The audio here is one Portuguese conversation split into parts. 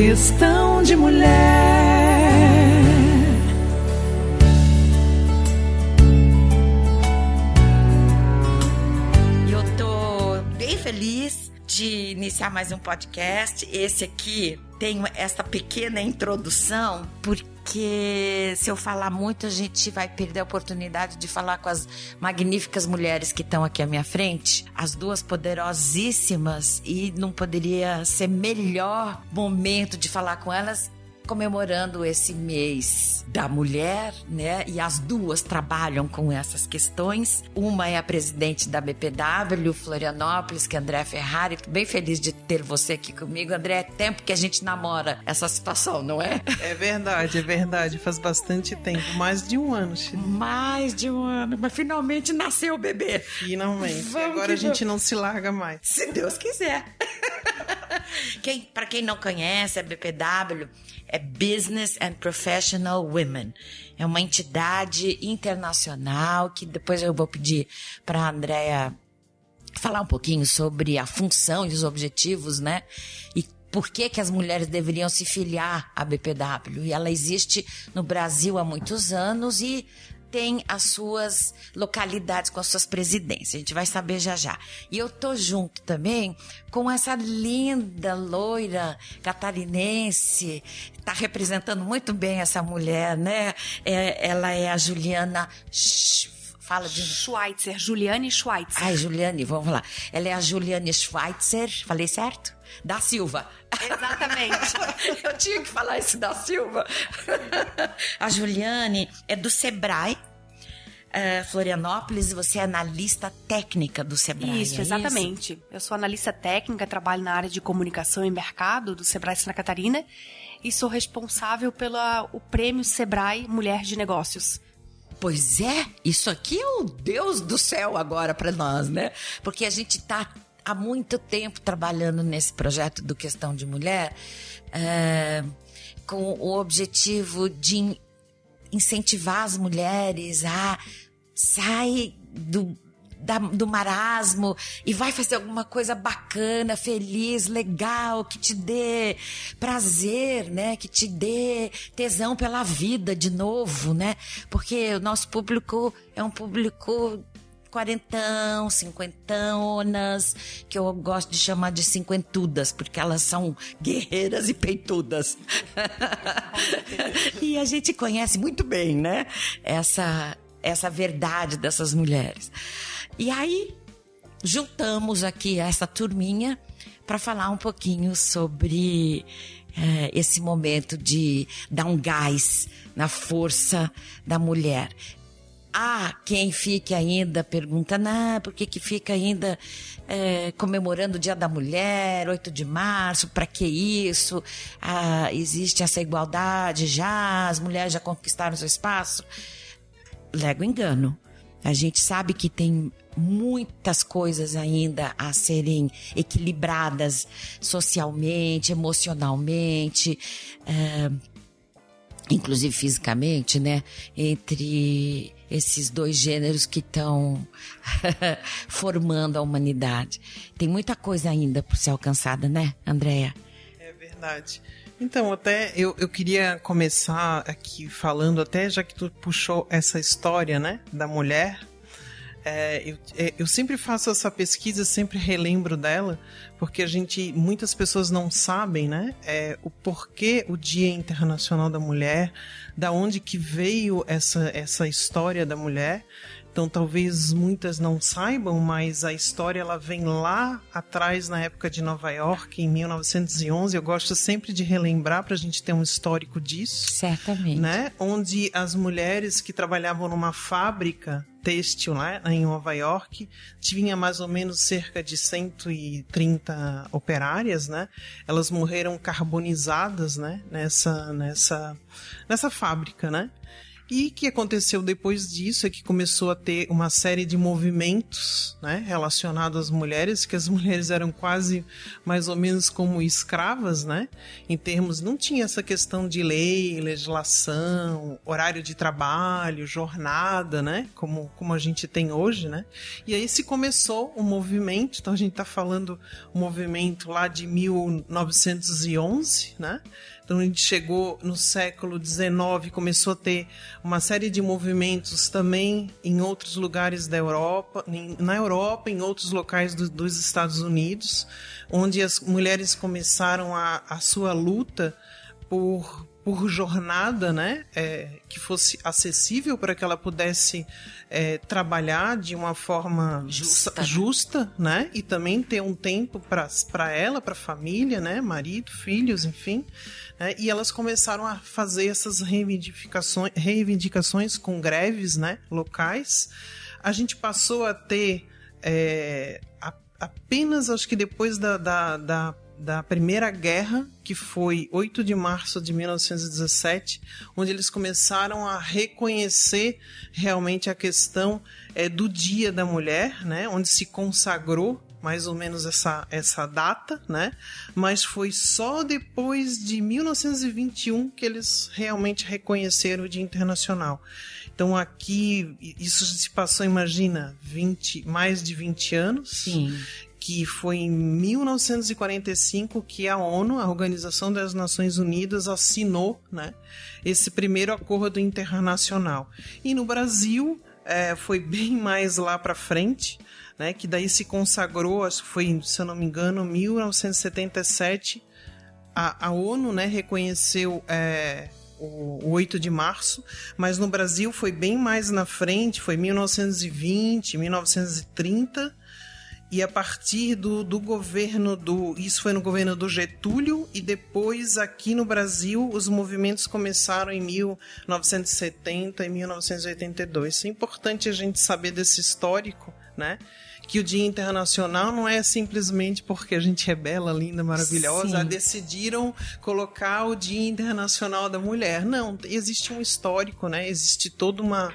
Questão de mulher. Eu tô bem feliz de iniciar mais um podcast. Esse aqui tem essa pequena introdução porque se eu falar muito a gente vai perder a oportunidade de falar com as magníficas mulheres que estão aqui à minha frente, as duas poderosíssimas e não poderia ser melhor momento de falar com elas comemorando esse mês da mulher, né? E as duas trabalham com essas questões. Uma é a presidente da BPW Florianópolis, que é André Ferrari. Tô bem feliz de ter você aqui comigo, André. É tempo que a gente namora essa situação, não é? É verdade, é verdade. Faz bastante tempo, mais de um ano. Chile. Mais de um ano, mas finalmente nasceu o bebê. Finalmente. Vamos Agora a gente não se larga mais. Se Deus quiser. quem, para quem não conhece, a BPW é Business and Professional Women. É uma entidade internacional que depois eu vou pedir para a Andrea falar um pouquinho sobre a função e os objetivos, né? E por que, que as mulheres deveriam se filiar à BPW. E ela existe no Brasil há muitos anos e tem as suas localidades com as suas presidências. A gente vai saber já já. E eu tô junto também com essa linda loira catarinense. Tá representando muito bem essa mulher, né? É, ela é a Juliana Fala de. Schweitzer, Juliane Schweitzer. Ai, Juliane, vamos lá. Ela é a Juliane Schweitzer, falei certo? Da Silva. Exatamente. Eu tinha que falar isso da Silva. a Juliane é do Sebrae. Uh, Florianópolis, você é analista técnica do Sebrae. Isso, é exatamente. Isso? Eu sou analista técnica, trabalho na área de comunicação e mercado do Sebrae Santa Catarina e sou responsável pelo prêmio Sebrae Mulher de Negócios. Pois é, isso aqui é o Deus do céu agora para nós, né? Porque a gente está há muito tempo trabalhando nesse projeto do Questão de Mulher é, com o objetivo de incentivar as mulheres a sair do, da, do marasmo e vai fazer alguma coisa bacana, feliz, legal, que te dê prazer, né? Que te dê tesão pela vida de novo, né? Porque o nosso público é um público quarentão, cinquentonas, que eu gosto de chamar de cinquentudas, porque elas são guerreiras e peitudas. e a gente conhece muito bem, né? Essa, essa verdade dessas mulheres. E aí, juntamos aqui essa turminha para falar um pouquinho sobre é, esse momento de dar um gás na força da mulher. Há quem fique ainda perguntando, ah, por que, que fica ainda é, comemorando o Dia da Mulher, 8 de março, para que isso? Ah, existe essa igualdade já, as mulheres já conquistaram seu espaço? Lego engano. A gente sabe que tem muitas coisas ainda a serem equilibradas socialmente, emocionalmente, é, inclusive fisicamente, né? Entre esses dois gêneros que estão formando a humanidade. Tem muita coisa ainda por ser alcançada, né, Andréia? É verdade. Então, até eu, eu queria começar aqui falando, até já que tu puxou essa história, né, da mulher, é, eu, é, eu, sempre faço essa pesquisa, sempre relembro dela, porque a gente, muitas pessoas não sabem, né, é, o porquê o Dia Internacional da Mulher, da onde que veio essa, essa história da mulher. Então talvez muitas não saibam, mas a história ela vem lá atrás na época de Nova York, em 1911. Eu gosto sempre de relembrar para a gente ter um histórico disso. Certamente. Né? Onde as mulheres que trabalhavam numa fábrica têxtil lá em Nova York tinha mais ou menos cerca de 130 operárias, né? Elas morreram carbonizadas, né? Nessa nessa nessa fábrica, né? E o que aconteceu depois disso é que começou a ter uma série de movimentos né, relacionados às mulheres, que as mulheres eram quase mais ou menos como escravas, né? Em termos, não tinha essa questão de lei, legislação, horário de trabalho, jornada, né? Como, como a gente tem hoje, né? E aí se começou um movimento, então a gente está falando um movimento lá de 1911, né? Então a gente chegou no século XIX, começou a ter uma série de movimentos também em outros lugares da Europa, na Europa, em outros locais do, dos Estados Unidos, onde as mulheres começaram a, a sua luta por por jornada, né, é, que fosse acessível para que ela pudesse é, trabalhar de uma forma justa, justa né, e também ter um tempo para ela, para a família, né, marido, filhos, enfim. Né, e elas começaram a fazer essas reivindicações, reivindicações com greves, né, locais. A gente passou a ter é, a, apenas, acho que depois da, da, da da Primeira Guerra, que foi 8 de março de 1917, onde eles começaram a reconhecer realmente a questão é, do Dia da Mulher, né, onde se consagrou mais ou menos essa, essa data, né? Mas foi só depois de 1921 que eles realmente reconheceram o Dia Internacional. Então aqui isso se passou, imagina, 20, mais de 20 anos. Sim que foi em 1945 que a ONU, a Organização das Nações Unidas, assinou né, esse primeiro acordo internacional. E no Brasil é, foi bem mais lá para frente, né, que daí se consagrou, acho que foi, se eu não me engano, 1977, a, a ONU né, reconheceu é, o, o 8 de março, mas no Brasil foi bem mais na frente, foi 1920, 1930 e a partir do, do governo do. Isso foi no governo do Getúlio, e depois aqui no Brasil os movimentos começaram em 1970 e 1982. É importante a gente saber desse histórico, né? Que o Dia Internacional não é simplesmente porque a gente é bela, linda, maravilhosa, Sim. decidiram colocar o Dia Internacional da Mulher. Não, existe um histórico, né? Existe toda uma.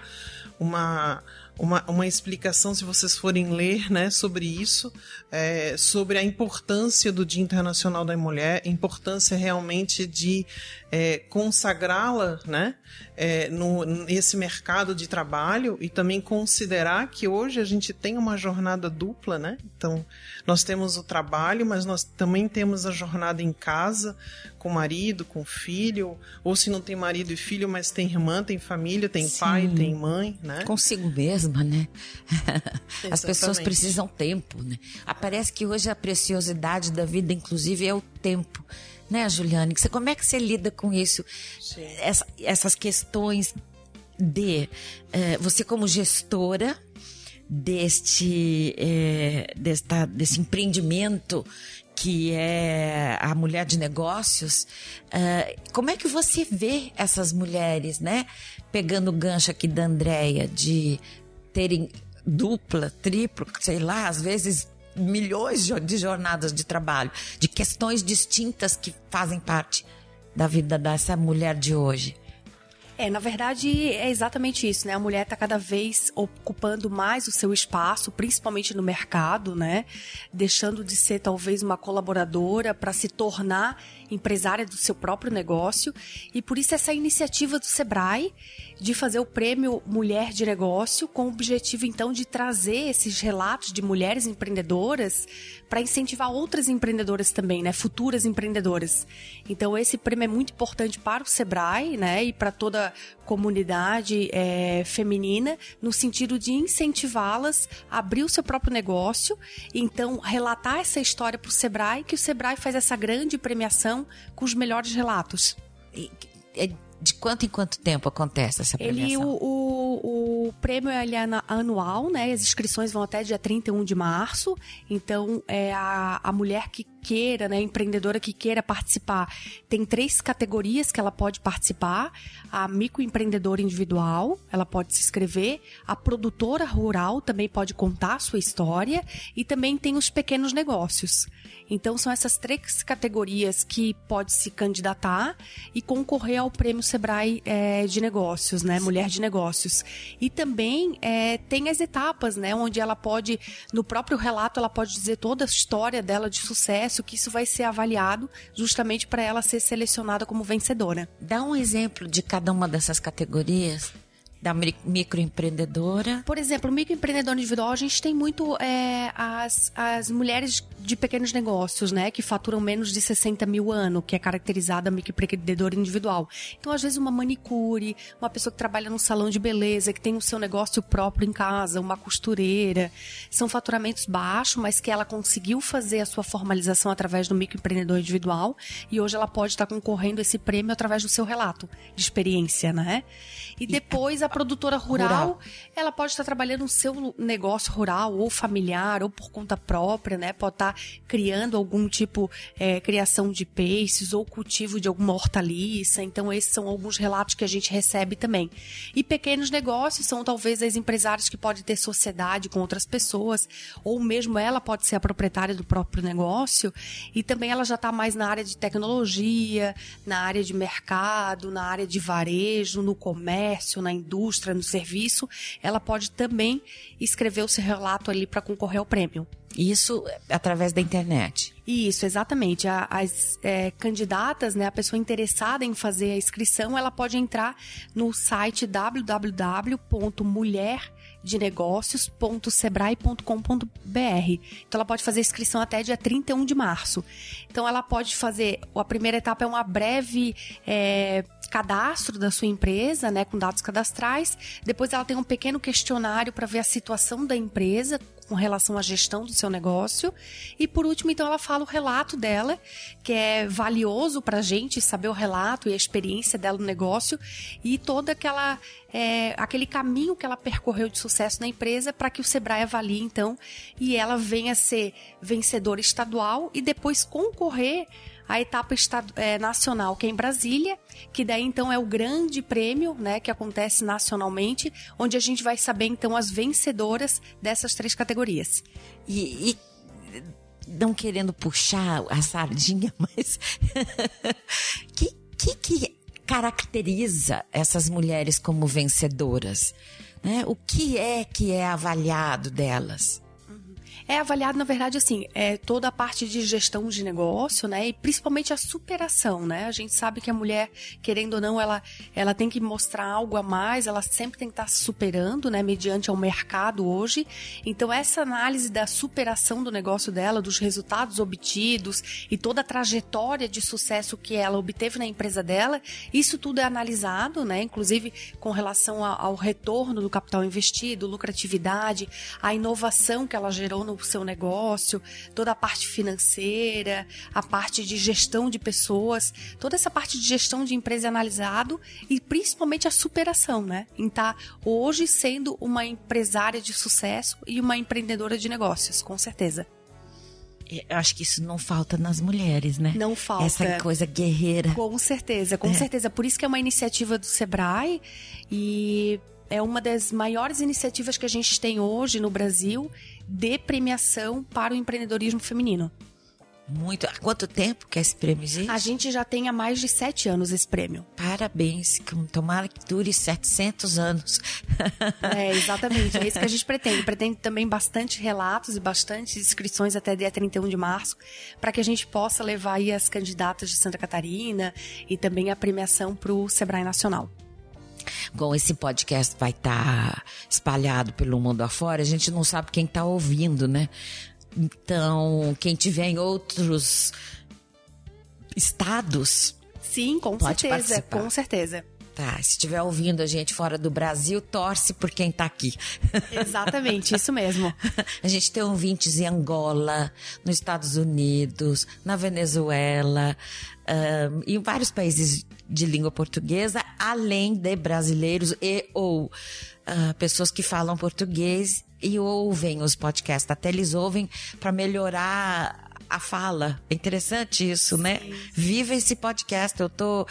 uma uma, uma explicação, se vocês forem ler né, sobre isso, é, sobre a importância do Dia Internacional da Mulher, importância realmente de é, consagrá-la né, é, no, nesse mercado de trabalho e também considerar que hoje a gente tem uma jornada dupla, né? Então, nós temos o trabalho, mas nós também temos a jornada em casa, com marido, com o filho, ou se não tem marido e filho, mas tem irmã, tem família, tem Sim. pai, tem mãe, né? Consigo mesma, né? As pessoas precisam tempo, né? Parece que hoje a preciosidade da vida, inclusive, é o tempo né, Juliane? Você, como é que você lida com isso? Essa, essas questões de é, você como gestora deste, é, desta, desse empreendimento que é a mulher de negócios, é, como é que você vê essas mulheres, né? Pegando o gancho aqui da Andrea de terem dupla, triplo, sei lá, às vezes milhões de jornadas de trabalho, de questões distintas que fazem parte da vida dessa mulher de hoje. É, na verdade é exatamente isso, né? A mulher está cada vez ocupando mais o seu espaço, principalmente no mercado, né? Deixando de ser talvez uma colaboradora para se tornar empresária do seu próprio negócio. E por isso essa iniciativa do Sebrae de fazer o prêmio Mulher de Negócio, com o objetivo então de trazer esses relatos de mulheres empreendedoras para incentivar outras empreendedoras também, né, futuras empreendedoras. Então esse prêmio é muito importante para o Sebrae, né, e para toda comunidade é, feminina, no sentido de incentivá-las a abrir o seu próprio negócio, e então relatar essa história para o Sebrae, que o Sebrae faz essa grande premiação com os melhores relatos. E, é de quanto em quanto tempo acontece essa premiação? Ele, o, o, o prêmio ele é anual, né? As inscrições vão até dia 31 de março. Então, é a, a mulher que queira, né, empreendedora que queira participar, tem três categorias que ela pode participar: a microempreendedora individual, ela pode se inscrever, a produtora rural também pode contar a sua história e também tem os pequenos negócios. Então são essas três categorias que pode se candidatar e concorrer ao prêmio Sebrae é, de negócios, né, Mulher de Negócios. E também é, tem as etapas, né, onde ela pode, no próprio relato, ela pode dizer toda a história dela de sucesso, que isso vai ser avaliado justamente para ela ser selecionada como vencedora. Dá um exemplo de cada uma dessas categorias da microempreendedora? Por exemplo, microempreendedor individual, a gente tem muito é, as, as mulheres de pequenos negócios, né? Que faturam menos de 60 mil ano, que é caracterizada microempreendedor individual. Então, às vezes, uma manicure, uma pessoa que trabalha num salão de beleza, que tem o seu negócio próprio em casa, uma costureira. São faturamentos baixos, mas que ela conseguiu fazer a sua formalização através do microempreendedor individual e hoje ela pode estar concorrendo a esse prêmio através do seu relato de experiência, né? E depois a produtora rural, rural, ela pode estar trabalhando no seu negócio rural, ou familiar, ou por conta própria, né? Pode estar criando algum tipo, é, criação de peixes, ou cultivo de alguma hortaliça. Então, esses são alguns relatos que a gente recebe também. E pequenos negócios são talvez as empresárias que podem ter sociedade com outras pessoas, ou mesmo ela pode ser a proprietária do próprio negócio, e também ela já está mais na área de tecnologia, na área de mercado, na área de varejo, no comércio, na indústria indústria, no serviço, ela pode também escrever o seu relato ali para concorrer ao prêmio. Isso através da internet. Isso, exatamente. As é, candidatas, né, a pessoa interessada em fazer a inscrição, ela pode entrar no site www.mulher de negócios.sebrae.com.br. Então ela pode fazer inscrição até dia 31 de março. Então ela pode fazer, a primeira etapa é uma breve é, cadastro da sua empresa, né, com dados cadastrais. Depois ela tem um pequeno questionário para ver a situação da empresa com relação à gestão do seu negócio. E por último, então, ela fala o relato dela, que é valioso para a gente saber o relato e a experiência dela no negócio e toda aquela é, aquele caminho que ela percorreu de sucesso na empresa para que o Sebrae avalie, então, e ela venha ser vencedora estadual e depois concorrer à etapa é, nacional, que é em Brasília, que daí então é o grande prêmio, né, que acontece nacionalmente, onde a gente vai saber então as vencedoras dessas três categorias. E, e não querendo puxar a sardinha, mas que que, que caracteriza essas mulheres como vencedoras? Né? O que é que é avaliado delas? É avaliado, na verdade, assim, é toda a parte de gestão de negócio, né? E principalmente a superação, né? A gente sabe que a mulher, querendo ou não, ela, ela tem que mostrar algo a mais, ela sempre tem que estar superando, né? Mediante ao mercado hoje. Então, essa análise da superação do negócio dela, dos resultados obtidos e toda a trajetória de sucesso que ela obteve na empresa dela, isso tudo é analisado, né? Inclusive com relação ao retorno do capital investido, lucratividade, a inovação que ela gerou no o seu negócio, toda a parte financeira, a parte de gestão de pessoas, toda essa parte de gestão de empresa é analisado e principalmente a superação, né? Em estar tá hoje sendo uma empresária de sucesso e uma empreendedora de negócios, com certeza. Eu acho que isso não falta nas mulheres, né? Não falta. Essa coisa guerreira. Com certeza, com é. certeza. Por isso que é uma iniciativa do Sebrae e é uma das maiores iniciativas que a gente tem hoje no Brasil de premiação para o empreendedorismo feminino. Muito. Há quanto tempo que esse prêmio existe? A gente já tem há mais de sete anos esse prêmio. Parabéns. Tomara que dure 700 anos. É, exatamente. É isso que a gente pretende. Pretende também bastante relatos e bastante inscrições até dia 31 de março, para que a gente possa levar aí as candidatas de Santa Catarina e também a premiação para o Sebrae Nacional. Bom, esse podcast vai estar tá espalhado pelo mundo afora, a gente não sabe quem está ouvindo, né? Então, quem tiver em outros estados. Sim, com certeza, participar. com certeza. Tá, se estiver ouvindo a gente fora do Brasil, torce por quem está aqui. Exatamente, isso mesmo. a gente tem ouvintes em Angola, nos Estados Unidos, na Venezuela, um, em vários países de língua portuguesa, além de brasileiros e ou uh, pessoas que falam português e ouvem os podcasts. Até eles ouvem para melhorar a fala. É interessante isso, né? Viva esse podcast. Eu tô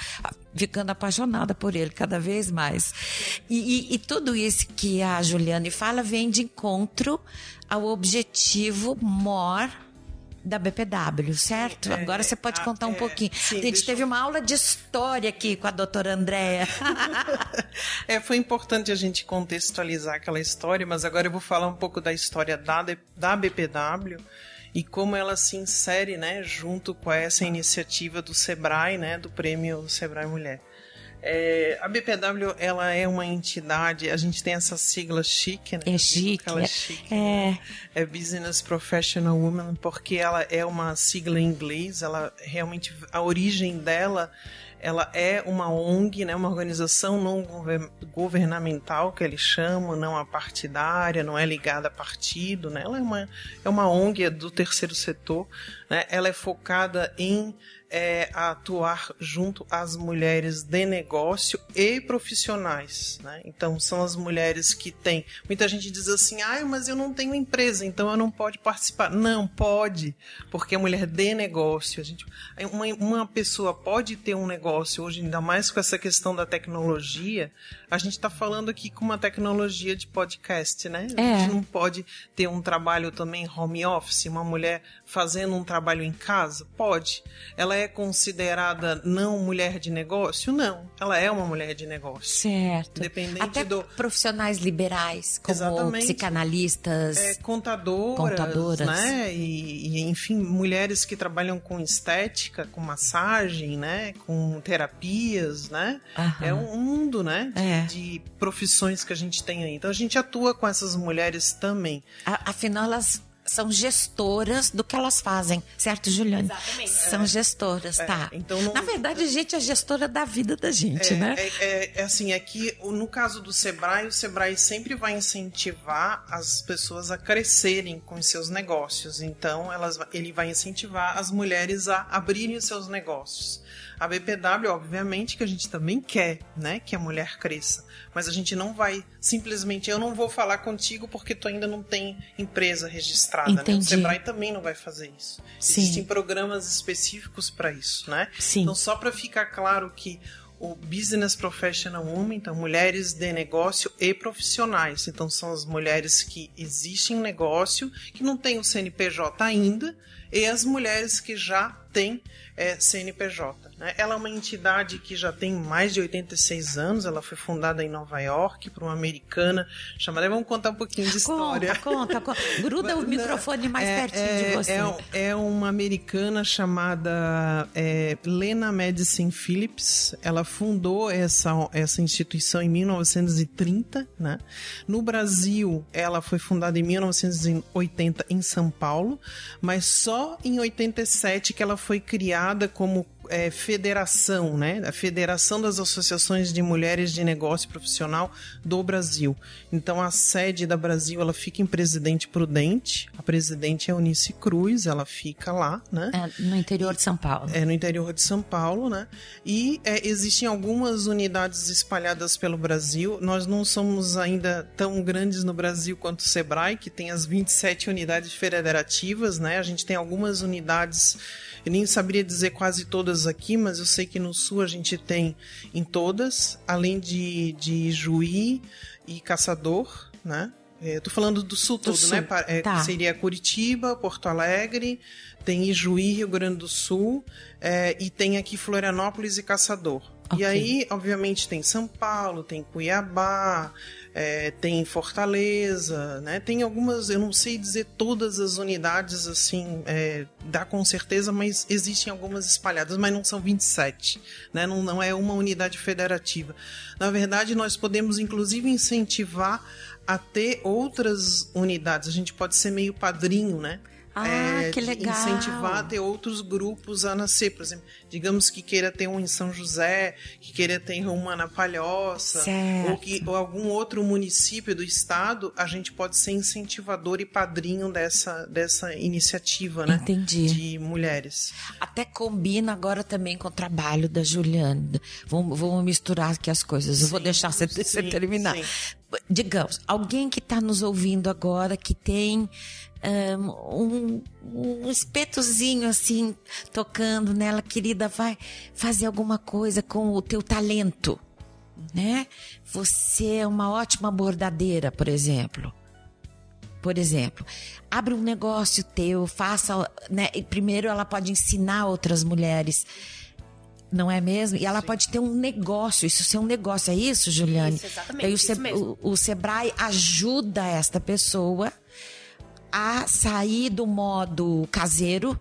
ficando apaixonada por ele cada vez mais. E, e, e tudo isso que a Juliane fala vem de encontro ao objetivo maior da BPW, certo? É, Agora você pode a, contar um é, pouquinho. Sim, a gente teve eu... uma aula de história aqui com a doutora Andréa. é, foi importante a gente contextualizar aquela história, mas agora eu vou falar um pouco da história da, da BPW e como ela se insere, né, junto com essa iniciativa do Sebrae, né, do Prêmio Sebrae Mulher. É, a BPW ela é uma entidade, a gente tem essa sigla chique, né? É chique. Ela é, chique, é... Né? é Business Professional Woman, porque ela é uma sigla em inglês, ela realmente, a origem dela ela é uma ONG, né, uma organização não governamental que eles chamam, não a partidária, não é ligada a partido, né? Ela é uma, é uma ONG do terceiro setor, né? Ela é focada em é, atuar junto às mulheres de negócio e profissionais. Né? Então, são as mulheres que têm. Muita gente diz assim: ah, mas eu não tenho empresa, então eu não pode participar. Não, pode, porque a mulher de negócio. A gente, uma, uma pessoa pode ter um negócio hoje, ainda mais com essa questão da tecnologia. A gente está falando aqui com uma tecnologia de podcast, né? É. A gente não pode ter um trabalho também home office, uma mulher fazendo um trabalho em casa? Pode. Ela é considerada não mulher de negócio? Não. Ela é uma mulher de negócio. Certo. Dependente Até do. Profissionais liberais, como Exatamente. psicanalistas. É, contadoras, contadoras. Né? E, e, enfim, mulheres que trabalham com estética, com massagem, né? Com terapias, né? Aham. É um mundo, né? De, é. de profissões que a gente tem aí. Então a gente atua com essas mulheres também. Afinal, elas são gestoras do que elas fazem, certo, Juliane? Exatamente. São é. gestoras, é. tá. Então não... Na verdade, a gente é gestora da vida da gente, é, né? É, é, é, assim, é que no caso do Sebrae, o Sebrae sempre vai incentivar as pessoas a crescerem com os seus negócios. Então, elas, ele vai incentivar as mulheres a abrirem os seus negócios. A BPW, obviamente, que a gente também quer, né, que a mulher cresça, mas a gente não vai simplesmente, eu não vou falar contigo porque tu ainda não tem empresa registrada, né? O Sebrae também não vai fazer isso. Sim. Existem programas específicos para isso, né? Sim. Então, só para ficar claro que o Business Professional Woman, então mulheres de negócio e profissionais. Então são as mulheres que existem em negócio, que não têm o CNPJ ainda, e as mulheres que já têm é, CNPJ. Né? Ela é uma entidade que já tem mais de 86 anos, ela foi fundada em Nova York por uma americana chamada. Vamos contar um pouquinho de história. Conta, conta, conta. Gruda o microfone mais é, pertinho é, de você. É, é, uma americana chamada é, Lena Madison Phillips. Ela fundou essa, essa instituição em 1930. Né? No Brasil, ela foi fundada em 1980 em São Paulo, mas só em 87 que ela foi criada como é, federação, né? A Federação das Associações de Mulheres de Negócio Profissional do Brasil. Então a sede da Brasil ela fica em Presidente Prudente. A presidente é Eunice Cruz, ela fica lá, né? É, no interior de São Paulo. É no interior de São Paulo, né? E é, existem algumas unidades espalhadas pelo Brasil. Nós não somos ainda tão grandes no Brasil quanto o Sebrae, que tem as 27 unidades federativas, né? A gente tem algumas unidades eu nem saberia dizer quase todas aqui, mas eu sei que no sul a gente tem em todas, além de, de Juí e Caçador, né? É, tô falando do sul todo, do né? sul. né? Tá. Seria Curitiba, Porto Alegre, tem Ijuí, Rio Grande do Sul, é, e tem aqui Florianópolis e Caçador. Okay. E aí, obviamente, tem São Paulo, tem Cuiabá, é, tem Fortaleza, né? Tem algumas, eu não sei dizer todas as unidades assim, é, dá com certeza, mas existem algumas espalhadas, mas não são 27, né? Não, não é uma unidade federativa. Na verdade, nós podemos inclusive incentivar a ter outras unidades. A gente pode ser meio padrinho, né? Ah, é, que legal. incentivar a ter outros grupos a nascer. Por exemplo, digamos que queira ter um em São José, que queira ter uma na Palhoça, ou, que, ou algum outro município do estado, a gente pode ser incentivador e padrinho dessa, dessa iniciativa, né? Entendi. De mulheres. Até combina agora também com o trabalho da Juliana. Vamos, vamos misturar aqui as coisas. Eu sim, vou deixar você, sim, você terminar. Sim. Digamos, alguém que está nos ouvindo agora que tem um, um espetozinho assim tocando nela, querida, vai fazer alguma coisa com o teu talento, né? Você é uma ótima bordadeira, por exemplo. Por exemplo, abre um negócio teu, faça, né? E primeiro ela pode ensinar outras mulheres não é mesmo? E ela Sim. pode ter um negócio, isso ser um negócio, é isso, Juliane? Isso, exatamente. Aí o, Se, o, o Sebrae ajuda esta pessoa a sair do modo caseiro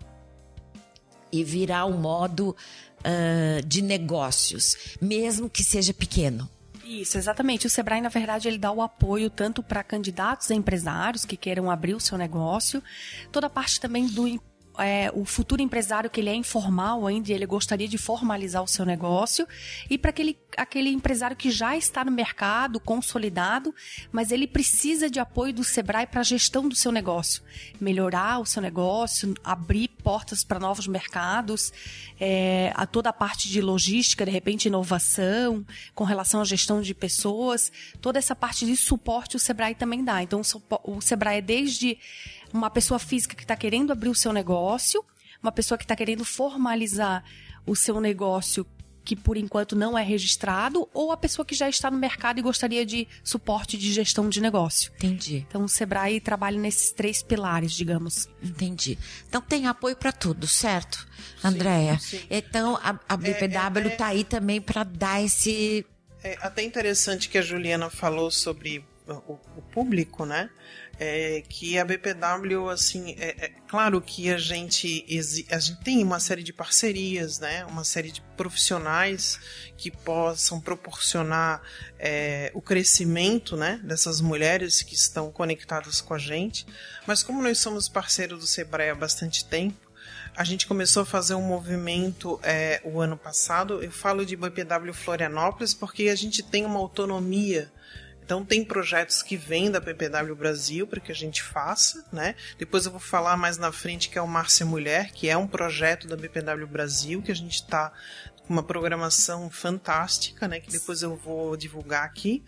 e virar o modo uh, de negócios, mesmo que seja pequeno. Isso, exatamente. O Sebrae, na verdade, ele dá o apoio tanto para candidatos a empresários que queiram abrir o seu negócio, toda a parte também do é, o futuro empresário que ele é informal ainda, ele gostaria de formalizar o seu negócio, e para aquele, aquele empresário que já está no mercado, consolidado, mas ele precisa de apoio do Sebrae para a gestão do seu negócio, melhorar o seu negócio, abrir portas para novos mercados, é, a toda a parte de logística, de repente inovação, com relação à gestão de pessoas, toda essa parte de suporte o Sebrae também dá. Então o Sebrae é desde uma pessoa física que está querendo abrir o seu negócio, uma pessoa que está querendo formalizar o seu negócio que por enquanto não é registrado, ou a pessoa que já está no mercado e gostaria de suporte de gestão de negócio. Entendi. Então o Sebrae trabalha nesses três pilares, digamos. Entendi. Então tem apoio para tudo, certo, Andréia? Então a, a BPW está é, é, é... Tá aí também para dar esse. É até interessante que a Juliana falou sobre o, o público, né? É que a BPW, assim, é, é, claro que a gente, a gente tem uma série de parcerias, né? Uma série de profissionais que possam proporcionar é, o crescimento, né? Dessas mulheres que estão conectadas com a gente. Mas como nós somos parceiros do Sebrae há bastante tempo, a gente começou a fazer um movimento é, o ano passado. Eu falo de BPW Florianópolis porque a gente tem uma autonomia então tem projetos que vêm da PPW Brasil para que a gente faça, né? Depois eu vou falar mais na frente que é o Márcia Mulher, que é um projeto da BPW Brasil que a gente está uma programação fantástica, né? Que depois eu vou divulgar aqui.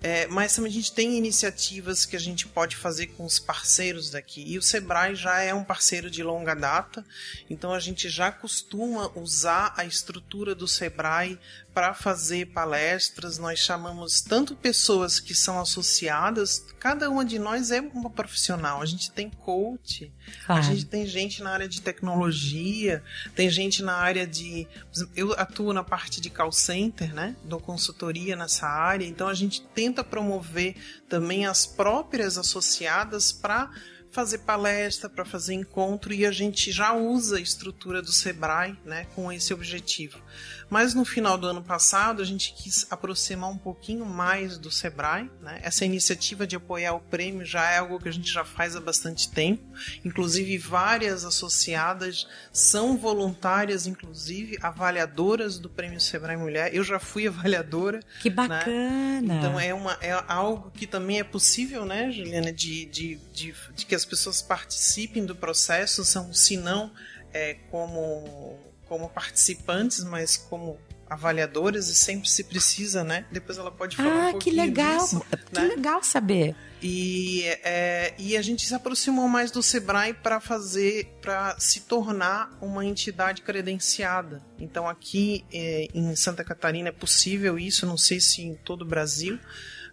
É, mas também a gente tem iniciativas que a gente pode fazer com os parceiros daqui. E o Sebrae já é um parceiro de longa data, então a gente já costuma usar a estrutura do Sebrae para fazer palestras. Nós chamamos tanto pessoas que são associadas, cada uma de nós é uma profissional. A gente tem coach, claro. a gente tem gente na área de tecnologia, tem gente na área de. Eu atuo na parte de call center, né? Dou consultoria nessa área, então a gente tenta promover também as próprias associadas para fazer palestra, para fazer encontro e a gente já usa a estrutura do Sebrae, né, com esse objetivo. Mas no final do ano passado a gente quis aproximar um pouquinho mais do Sebrae. Né? Essa iniciativa de apoiar o prêmio já é algo que a gente já faz há bastante tempo. Inclusive várias associadas são voluntárias, inclusive avaliadoras do prêmio Sebrae Mulher. Eu já fui avaliadora. Que né? bacana! Né? Então é, uma, é algo que também é possível, né, Juliana, de, de, de, de que as pessoas participem do processo, são, se não, é, como como participantes, mas como avaliadoras e sempre se precisa, né? Depois ela pode falar ah, um pouquinho que legal, disso, que né? legal saber. E, é, e a gente se aproximou mais do Sebrae para fazer, para se tornar uma entidade credenciada. Então aqui é, em Santa Catarina é possível isso, não sei se em todo o Brasil,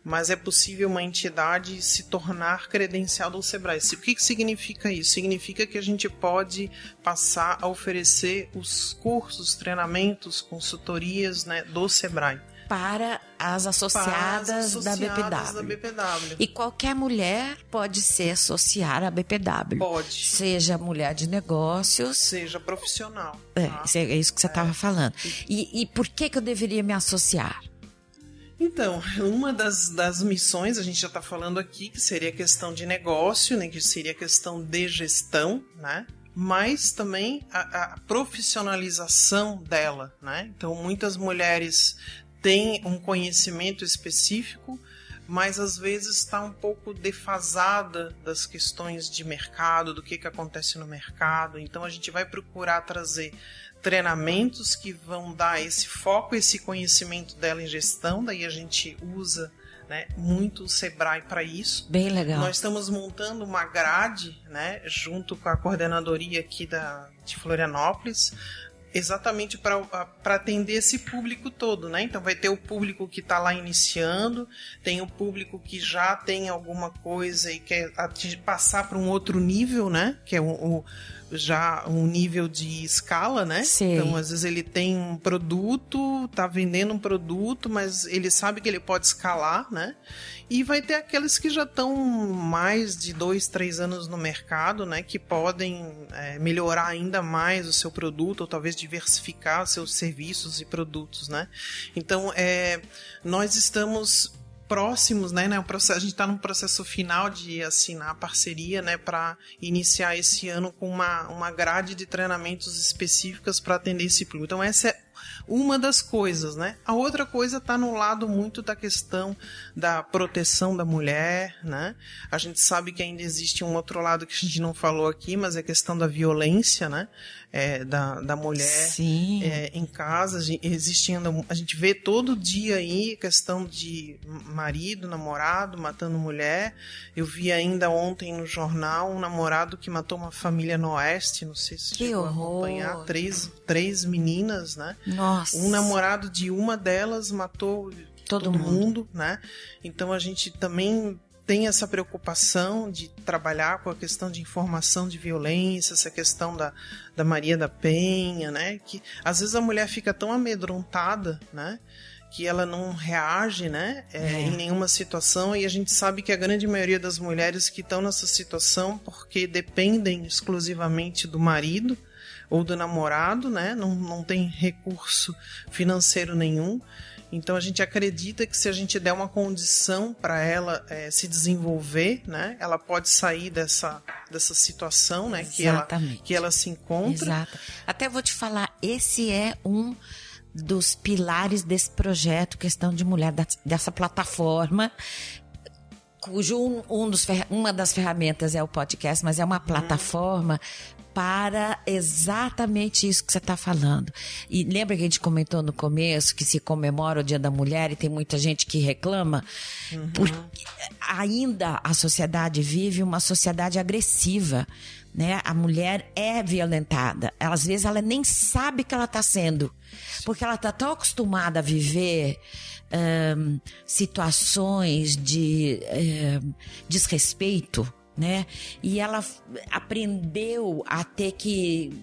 mas é possível uma entidade se tornar credencial do Sebrae. O que, que significa isso? Significa que a gente pode passar a oferecer os cursos, treinamentos, consultorias né, do Sebrae para as associadas, para as associadas da, BPW. da, BPW. E qualquer mulher pode se associar à BPW. Pode. Seja mulher de negócios. Seja profissional. É, tá? é isso que você estava é. falando. E, e por que, que eu deveria me associar? Então, uma das, das missões, a gente já está falando aqui, que seria questão de negócio, né, que seria questão de gestão, né? mas também a, a profissionalização dela. Né? Então, muitas mulheres têm um conhecimento específico, mas às vezes está um pouco defasada das questões de mercado, do que, que acontece no mercado. Então, a gente vai procurar trazer treinamentos que vão dar esse foco, esse conhecimento dela em gestão, daí a gente usa né, muito o Sebrae para isso. Bem legal. Nós estamos montando uma grade, né, junto com a coordenadoria aqui da, de Florianópolis, exatamente para atender esse público todo, né? Então vai ter o público que está lá iniciando, tem o público que já tem alguma coisa e quer passar para um outro nível, né? Que é o, o já um nível de escala, né? Sim. Então, às vezes ele tem um produto, tá vendendo um produto, mas ele sabe que ele pode escalar, né? E vai ter aqueles que já estão mais de dois, três anos no mercado, né? Que podem é, melhorar ainda mais o seu produto ou talvez diversificar seus serviços e produtos, né? Então, é, nós estamos próximos, né, né? O processo, a gente está no processo final de assinar a parceria, né, para iniciar esse ano com uma, uma grade de treinamentos específicas para atender esse público. Então essa é uma das coisas, né? A outra coisa está no lado muito da questão da proteção da mulher, né? A gente sabe que ainda existe um outro lado que a gente não falou aqui, mas é a questão da violência, né? É, da, da mulher é, em casa. Existindo, a gente vê todo dia aí questão de marido, namorado matando mulher. Eu vi ainda ontem no jornal um namorado que matou uma família no oeste, não sei se que horror. acompanhar, três, três meninas, né? Nossa. Um namorado de uma delas matou todo, todo mundo. mundo, né? Então a gente também tem essa preocupação de trabalhar com a questão de informação de violência, essa questão da, da Maria da Penha, né? Que às vezes a mulher fica tão amedrontada, né? Que ela não reage, né? É, é. Em nenhuma situação e a gente sabe que a grande maioria das mulheres que estão nessa situação porque dependem exclusivamente do marido ou do namorado, né? Não, não tem recurso financeiro nenhum. Então a gente acredita que se a gente der uma condição para ela é, se desenvolver, né, ela pode sair dessa, dessa situação, né, que ela, que ela se encontra. Exato. Até vou te falar, esse é um dos pilares desse projeto, questão de mulher dessa plataforma cujo um, um dos, uma das ferramentas é o podcast, mas é uma uhum. plataforma para exatamente isso que você está falando. E lembra que a gente comentou no começo que se comemora o Dia da Mulher e tem muita gente que reclama? Uhum. Porque ainda a sociedade vive uma sociedade agressiva. Né? A mulher é violentada. Às vezes ela nem sabe que ela está sendo. Porque ela está tão acostumada a viver um, situações de um, desrespeito né? E ela aprendeu a ter que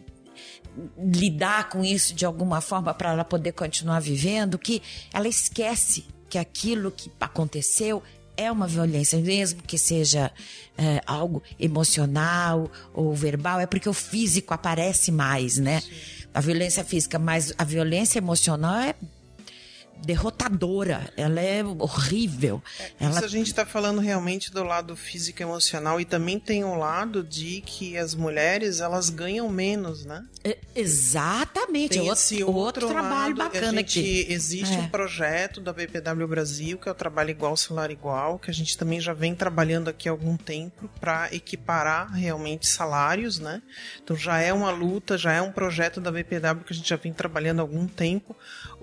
lidar com isso de alguma forma para ela poder continuar vivendo, que ela esquece que aquilo que aconteceu é uma violência, mesmo que seja é, algo emocional ou verbal, é porque o físico aparece mais, né? Sim. A violência física, mas a violência emocional é derrotadora, ela é horrível. É, ela... Isso a gente está falando realmente do lado físico e emocional e também tem o lado de que as mulheres elas ganham menos, né? É, exatamente, tem esse outro, outro trabalho lado, bacana gente, aqui. Existe é. um projeto da BPW Brasil que é o trabalho igual salário igual, que a gente também já vem trabalhando aqui há algum tempo para equiparar realmente salários, né? Então já é uma luta, já é um projeto da BPW que a gente já vem trabalhando há algum tempo.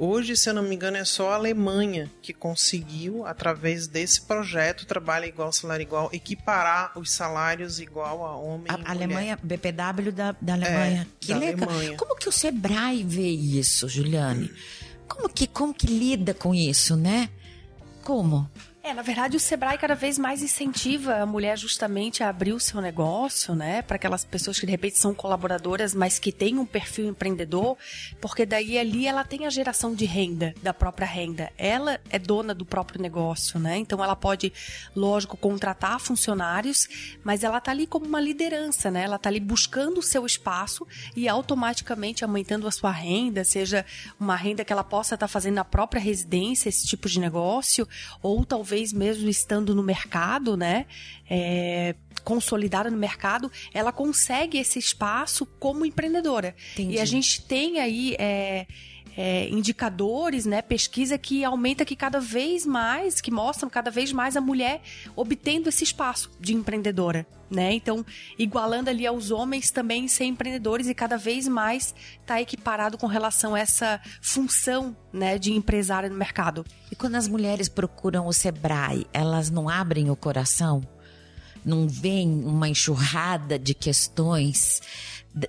Hoje, se eu não me engano, é só a Alemanha que conseguiu, através desse projeto, trabalho igual, salário igual, equiparar os salários igual a homem a, e mulher. Alemanha, BPW da, da Alemanha. É, que da legal. Alemanha. Como que o Sebrae vê isso, Juliane? Como que, como que lida com isso, né? Como? É, na verdade, o Sebrae cada vez mais incentiva a mulher justamente a abrir o seu negócio, né? Para aquelas pessoas que de repente são colaboradoras, mas que têm um perfil empreendedor, porque daí ali ela tem a geração de renda, da própria renda. Ela é dona do próprio negócio, né? Então ela pode, lógico, contratar funcionários, mas ela tá ali como uma liderança, né? Ela tá ali buscando o seu espaço e automaticamente aumentando a sua renda, seja uma renda que ela possa estar tá fazendo na própria residência, esse tipo de negócio, ou talvez talvez mesmo estando no mercado, né? É, consolidada no mercado, ela consegue esse espaço como empreendedora. Entendi. E a gente tem aí é, é, indicadores, né, pesquisa que aumenta que cada vez mais, que mostram cada vez mais a mulher obtendo esse espaço de empreendedora. Né? Então, igualando ali aos homens também ser empreendedores e cada vez mais está equiparado com relação a essa função né, de empresária no mercado. E quando as mulheres procuram o Sebrae, elas não abrem o coração? Não vem uma enxurrada de questões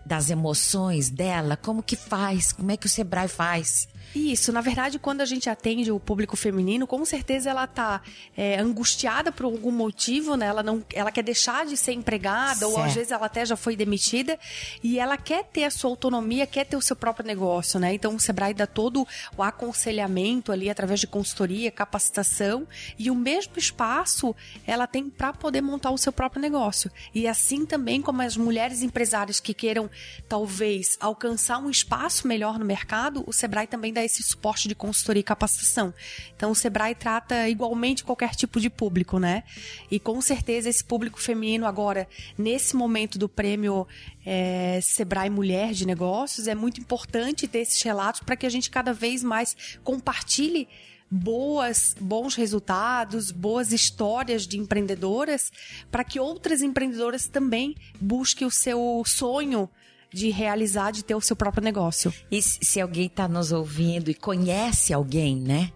das emoções dela? Como que faz? Como é que o Sebrae faz? Isso, na verdade, quando a gente atende o público feminino, com certeza ela tá é, angustiada por algum motivo, né? Ela não, ela quer deixar de ser empregada certo. ou às vezes ela até já foi demitida e ela quer ter a sua autonomia, quer ter o seu próprio negócio, né? Então o Sebrae dá todo o aconselhamento ali através de consultoria, capacitação e o mesmo espaço ela tem para poder montar o seu próprio negócio. E assim também como as mulheres empresárias que queiram talvez alcançar um espaço melhor no mercado, o Sebrae também dá esse suporte de consultoria e capacitação. Então o Sebrae trata igualmente qualquer tipo de público, né? E com certeza esse público feminino agora, nesse momento do prêmio é, Sebrae Mulher de Negócios, é muito importante ter esses relatos para que a gente cada vez mais compartilhe boas, bons resultados, boas histórias de empreendedoras, para que outras empreendedoras também busquem o seu sonho de realizar, de ter o seu próprio negócio. E se alguém está nos ouvindo e conhece alguém, né?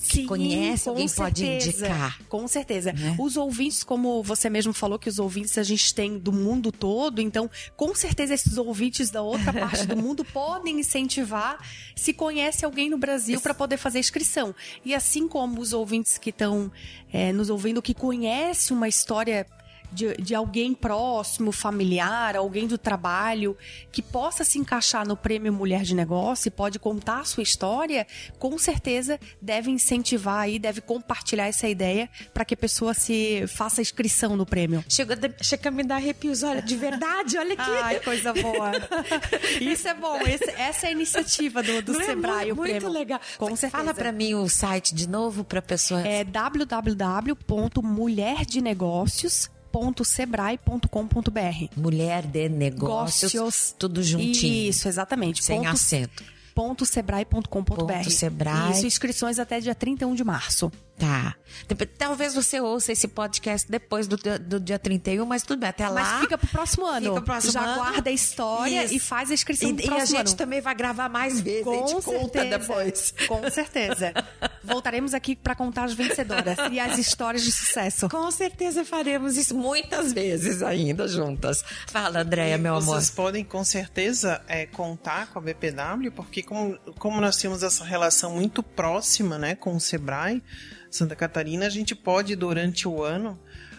Sim, conhece, alguém certeza, pode indicar. Com certeza. Né? Os ouvintes, como você mesmo falou, que os ouvintes a gente tem do mundo todo, então, com certeza, esses ouvintes da outra parte do mundo podem incentivar se conhece alguém no Brasil para poder fazer inscrição. E assim como os ouvintes que estão é, nos ouvindo, que conhece uma história de, de alguém próximo, familiar, alguém do trabalho, que possa se encaixar no prêmio Mulher de Negócio e pode contar a sua história, com certeza deve incentivar aí, deve compartilhar essa ideia para que a pessoa se faça inscrição no prêmio. Chega, chega a me dar arrepios, olha, de verdade, olha aqui. Ai, coisa boa. Isso é bom, esse, essa é a iniciativa do, do Sebrae, é o muito, prêmio. Muito legal. Com certeza. Fala para mim o site de novo para pessoa. É www.mulherdenegócios www.sebrae.com.br. Mulher de negócios, Gócios, tudo juntinho. Isso, exatamente. Sem ponto, acento. Ponto sebrae.com.br. Sebrae. Isso, inscrições até dia 31 de março. Tá. Talvez você ouça esse podcast depois do, do dia 31, mas tudo bem, até lá. Mas fica pro próximo ano. Fica pro próximo Já ano. guarda a história Isso. e faz a inscrição e, pro e próximo a gente ano. também vai gravar mais vezes, Com a gente certeza. conta depois. Com certeza. Voltaremos aqui para contar as vencedoras e as histórias de sucesso. Com certeza faremos isso muitas vezes ainda juntas. Fala, Andréia, meu Vocês amor. Vocês podem com certeza é, contar com a BPW, porque como, como nós temos essa relação muito próxima né, com o Sebrae, Santa Catarina, a gente pode, durante o ano,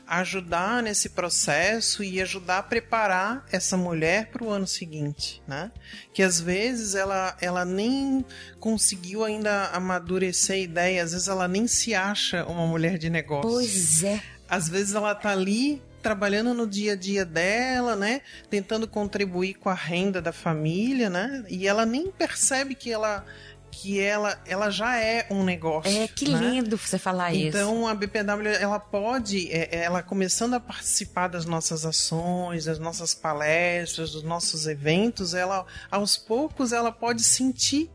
ajudar nesse processo e ajudar a preparar essa mulher para o ano seguinte, né? Que às vezes ela, ela nem conseguiu ainda amadurecer a ideia, às vezes ela nem se acha uma mulher de negócio. Pois é. Às vezes ela tá ali trabalhando no dia a dia dela, né? Tentando contribuir com a renda da família, né? E ela nem percebe que ela que ela, ela já é um negócio. É, que né? lindo você falar isso. Então a BPW ela pode, é, ela começando a participar das nossas ações, das nossas palestras, dos nossos eventos, ela aos poucos ela pode sentir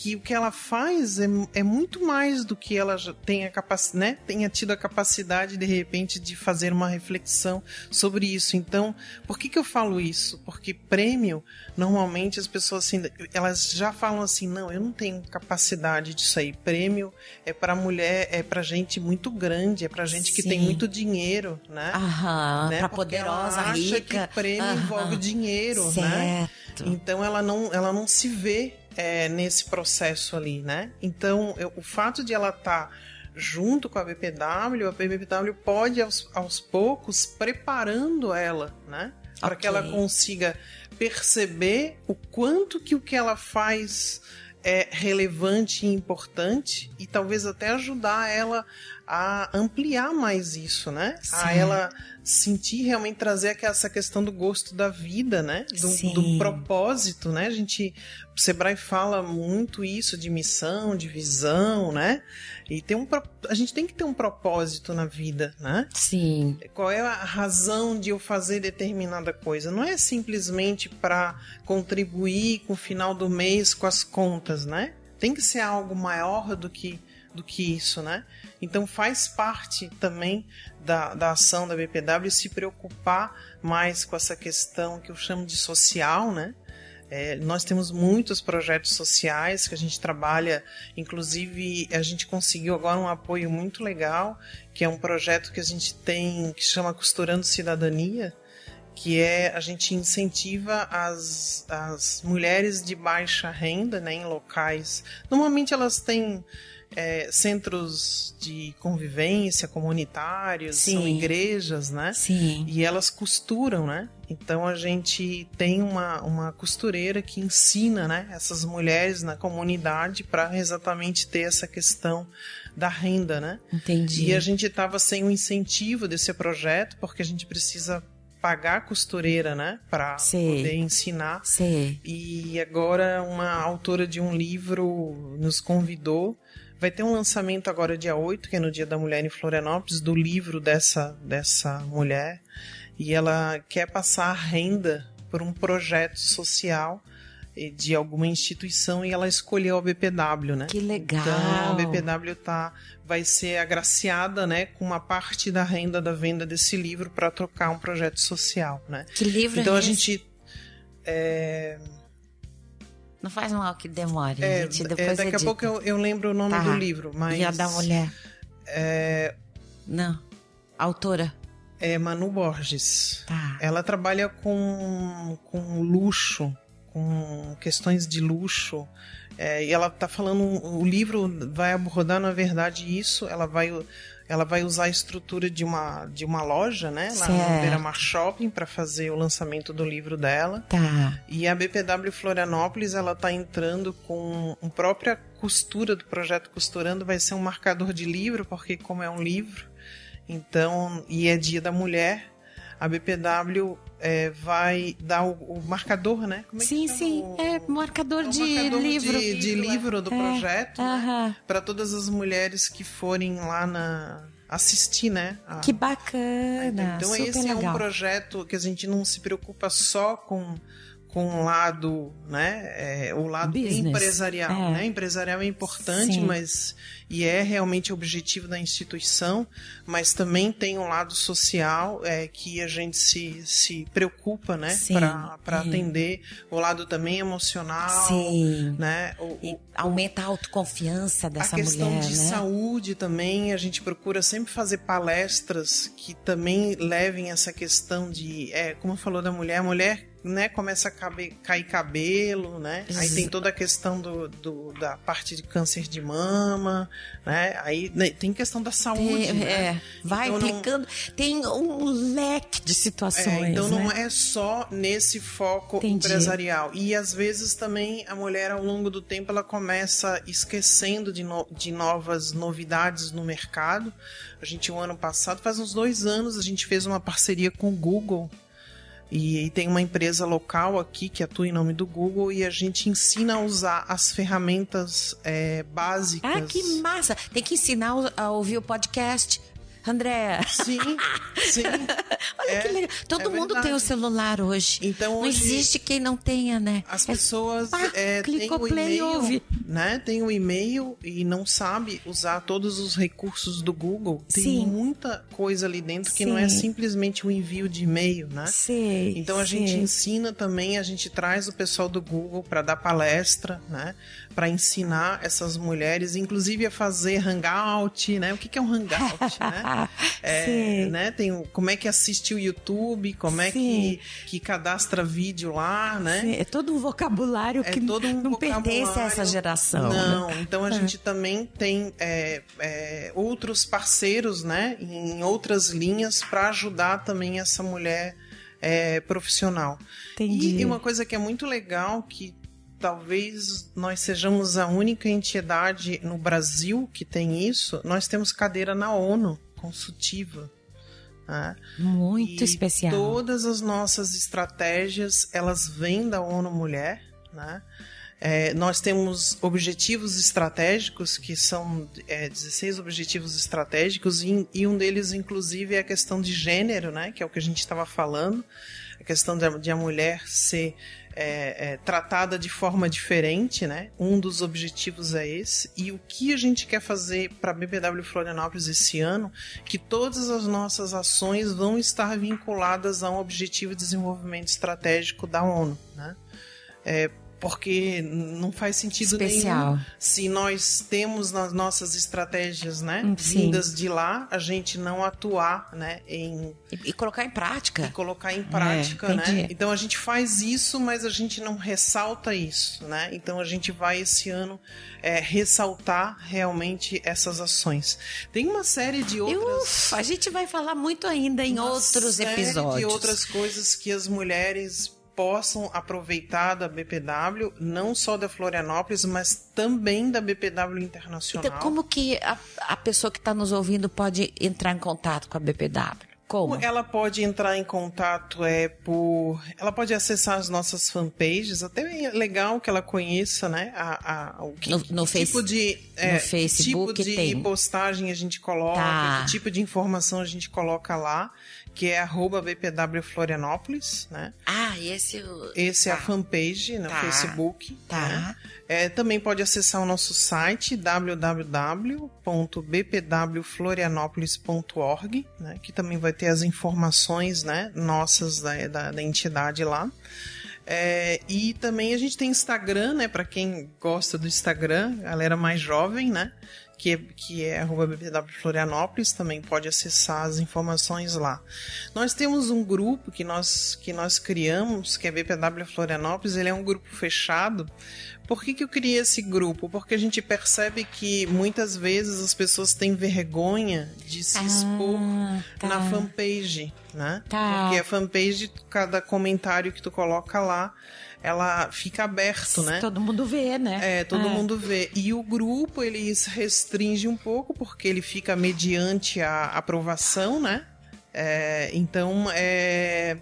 que o que ela faz é, é muito mais do que ela tenha, capac, né, tenha tido a capacidade, de repente, de fazer uma reflexão sobre isso. Então, por que, que eu falo isso? Porque prêmio, normalmente as pessoas assim, elas já falam assim, não, eu não tenho capacidade disso aí. Prêmio é para mulher, é para gente muito grande, é para gente que Sim. tem muito dinheiro, né? Aham, né? pra Porque poderosa, ela acha rica. que prêmio Aham. envolve dinheiro, né? Certo. Então ela não, ela não se vê é, nesse processo ali, né? Então eu- o fato de ela estar junto com a BPW, a BPW pode aos, aos poucos preparando ela, né? Para que Ok. ela consiga perceber o quanto que o que ela faz é relevante e importante e talvez até ajudar ela a ampliar mais isso, né? Sim. A ela sentir realmente trazer essa questão do gosto da vida, né? Do, do, propósito, né? A gente, o Sebrae fala muito isso de missão, de visão, né? E tem um, a gente tem que ter um propósito na vida, né? Sim. Qual é a razão de eu fazer determinada coisa? Não é simplesmente para contribuir com o final do mês com as contas, né? Tem que ser algo maior do que do que isso, né? Então faz parte também da, da ação da BPW se preocupar mais com essa questão que eu chamo de social, né? É, nós temos muitos projetos sociais que a gente trabalha, inclusive a gente conseguiu agora um apoio muito legal, que é um projeto que a gente tem que chama Costurando Cidadania, que é a gente incentiva as, as mulheres de baixa renda né, em locais. Normalmente elas têm é, centros de convivência comunitários, Sim. são igrejas, né? Sim. E elas costuram, né? Então a gente tem uma, uma costureira que ensina né, essas mulheres na comunidade para exatamente ter essa questão da renda, né? Entendi. E a gente estava sem o incentivo desse projeto, porque a gente precisa pagar a costureira, né, para poder ensinar. Sim. E agora uma autora de um livro nos convidou Vai ter um lançamento agora dia 8, que é no Dia da Mulher em Florianópolis, do livro dessa, dessa mulher. E ela quer passar a renda por um projeto social de alguma instituição e ela escolheu a BPW, né? Que legal. Então a BPW tá vai ser agraciada, né, com uma parte da renda da venda desse livro para trocar um projeto social, né? Que livro Então é a gente é, não faz mal que demore. É, gente, depois é, daqui a pouco eu, eu, lembro o nome tá. do livro, mas. E a da mulher? É... Não. Autora? É Manu Borges. Tá. Ela trabalha com, com luxo, com questões de luxo. É, e ela está falando. O livro vai abordar, na verdade, isso. Ela vai ela vai usar a estrutura de uma, de uma loja, né? Lá certo. no Beira Mar Shopping para fazer o lançamento do livro dela. Tá. E a BPW Florianópolis, ela tá entrando com a própria costura do projeto Costurando, vai ser um marcador de livro, porque como é um livro, então, e é dia da mulher, a BPW é, vai dar o, o, marcador, né? É sim, sim, o, é marcador, é de, marcador livro. de, de livro do é. projeto, né? para todas as mulheres que forem lá na assistir, né? A... Que bacana! Então Super esse legal. é um projeto que a gente não se preocupa só com com o lado, né, é, o lado Business. empresarial, é. né? Empresarial é importante, Sim. mas e é realmente o objetivo da instituição, mas também tem um lado social é, que a gente se, se preocupa, né, para atender o lado também emocional, Sim. né? O, o, aumenta a autoconfiança dessa mulher, A questão mulher, de né? saúde também, a gente procura sempre fazer palestras que também levem essa questão de, é, como falou da mulher, a mulher né, começa a caber, cair cabelo, né? Aí tem toda a questão do, do, da parte de câncer de mama, né? Aí né, tem questão da saúde, tem, né? É, vai então, aplicando, não, tem um leque de situações. É, então né? não é só nesse foco Entendi. empresarial. E às vezes também a mulher ao longo do tempo ela começa esquecendo de, no, de novas novidades no mercado. A gente, o ano passado, faz uns dois anos, a gente fez uma parceria com o Google e, e, tem uma empresa local aqui que atua em nome do Google e a gente ensina a usar as ferramentas é, básicas. Ah, que massa! Tem que ensinar a ouvir o podcast. André. Sim, sim. Olha é, que legal. Todo é mundo verdade. tem o celular hoje. Então, não hoje, existe quem não tenha, né? As pessoas é, têm o e-mail, né? Tem o e-mail e não sabe usar todos os recursos do Google. Tem sim. muita coisa ali dentro que sim. não é simplesmente o um envio de e-mail, né? Sim. Então a gente ensina também, a gente traz o pessoal do Google para dar palestra, né? Para ensinar essas mulheres, inclusive a fazer hangout, né? O que, que é um hangout, né? é, né? Tem o, como é que assiste o YouTube, como é que, que cadastra vídeo lá, né? Sim, é todo um vocabulário é que todo um não pertence a essa geração. Não, né? então a é. gente também tem é, é, outros parceiros, né? Em outras linhas para ajudar também essa mulher é, profissional. Entendi. E, e uma coisa que é muito legal que talvez nós sejamos a única entidade no Brasil que tem isso. Nós temos cadeira na ONU consultiva. Né? Muito e especial. Todas as nossas estratégias elas vêm da ONU Mulher, né? É, nós temos objetivos estratégicos, que são é, 16 objetivos estratégicos, e, e, um deles, inclusive, é a questão de gênero, né, que é o que a gente estava falando, questão de, a mulher ser é, é, tratada de forma diferente, né? Um dos objetivos é esse. E o que a gente quer fazer para a BBW Florianópolis esse ano, que todas as nossas ações vão estar vinculadas a um objetivo de desenvolvimento estratégico da ONU, né? É, porque não faz sentido Especial. nenhum se nós temos nas nossas estratégias, né, Hum, Sim. vindas de lá, a gente não atuar, né, em E, e colocar em prática. e colocar em prática, É, né? Então a gente faz isso, mas a gente não ressalta isso, né? Então a gente vai esse ano é, ressaltar realmente essas ações. Tem uma série de outras ufa, a gente vai falar muito ainda em uma outros série episódios. de outras coisas que as mulheres possam aproveitar da BPW, não só da Florianópolis, mas também da BPW internacional. Então, como que a, a pessoa que está nos ouvindo pode entrar em contato com a BPW? Como? Ela pode entrar em contato é por, ela pode acessar as nossas fanpages. Até é legal que ela conheça, né? A, a- o que, No- no que Face- tipo de é, no Facebook tipo de tem. postagem a gente coloca, Tá. que tipo de informação a gente coloca lá, que é arroba BPW Florianópolis, né? Ah, esse. o- Esse é a tá. fanpage no Tá. Facebook. Tá. né? É, também pode acessar o nosso site www.bpwflorianopolis.org, né, que também vai ter as informações né, nossas da, da, da entidade lá. É, e também a gente tem Instagram, né, para quem gosta do Instagram, galera mais jovem, né, que é, que é arroba BPW Florianópolis, também pode acessar as informações lá. Nós temos um grupo que nós, que nós criamos, que é BPW Florianópolis, ele é um grupo fechado. Por que, que eu criei esse grupo? Porque a gente percebe que muitas vezes as pessoas têm vergonha de se expor Ah, tá. na fanpage, né? Tá. Porque a fanpage, cada comentário que tu coloca lá, ela fica aberto, né? Todo mundo vê, né? É, todo mundo vê. E o grupo, ele se restringe um pouco, porque ele fica mediante a aprovação, né? É, então, é,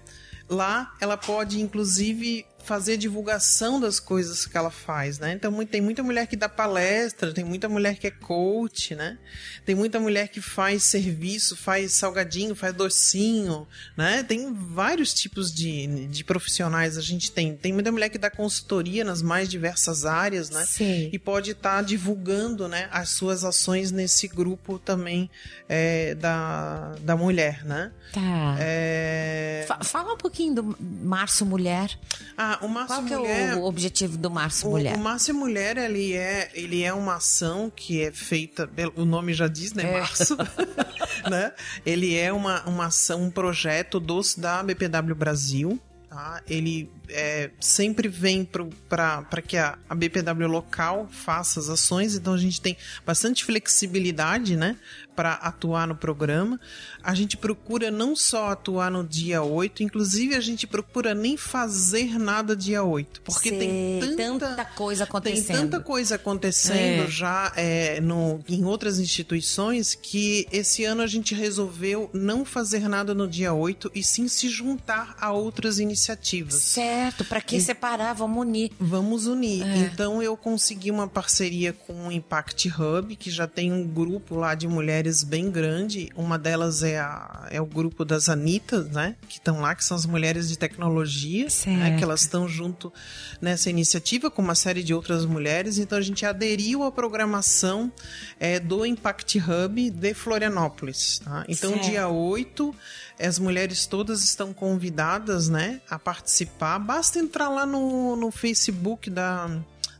lá ela pode, inclusive, fazer divulgação das coisas que ela faz, né? Então, tem muita mulher que dá palestra, tem muita mulher que é coach, né? Tem muita mulher que faz serviço, faz salgadinho, faz docinho, né? Tem vários tipos de, de profissionais a gente tem. Tem muita mulher que dá consultoria nas mais diversas áreas, né? Sei. E pode estar divulgando, né, as suas ações nesse grupo também é, da, da mulher, né? Tá. É... Fa- Fala um pouquinho do Março Mulher. Ah, o Márcio Qual que Mulher... é o objetivo do Março O, Mulher? o Márcio Mulher, ele é, ele é uma ação que é feita, o nome já diz, né, É. Márcio? né? Ele é uma, uma ação, um projeto dos da BPW Brasil, tá? Ele é, sempre vem para que a, a BPW local faça as ações, então a gente tem bastante flexibilidade, né, para atuar no programa. A gente procura não só atuar no dia 8, inclusive a gente procura nem fazer nada dia 8, porque tem Sei, tanta, tanta coisa tem acontecendo. tanta coisa acontecendo É. já é, no, em outras instituições que esse ano a gente resolveu não fazer nada no dia 8 e sim se juntar a outras iniciativas. Certo, pra que separar? Vamos unir. Vamos unir. É. Então eu consegui uma parceria com o Impact Hub, que já tem um grupo lá de mulheres bem grande. Uma delas é, a- é o grupo das Anitas, né? Que estão lá, que são as mulheres de tecnologia, né? Que elas estão junto nessa iniciativa com uma série de outras mulheres. Então a gente aderiu à programação é, do Impact Hub de Florianópolis. Tá? Então Certo. dia 8, as mulheres todas estão convidadas, né, a participar. Basta entrar lá no, no Facebook da,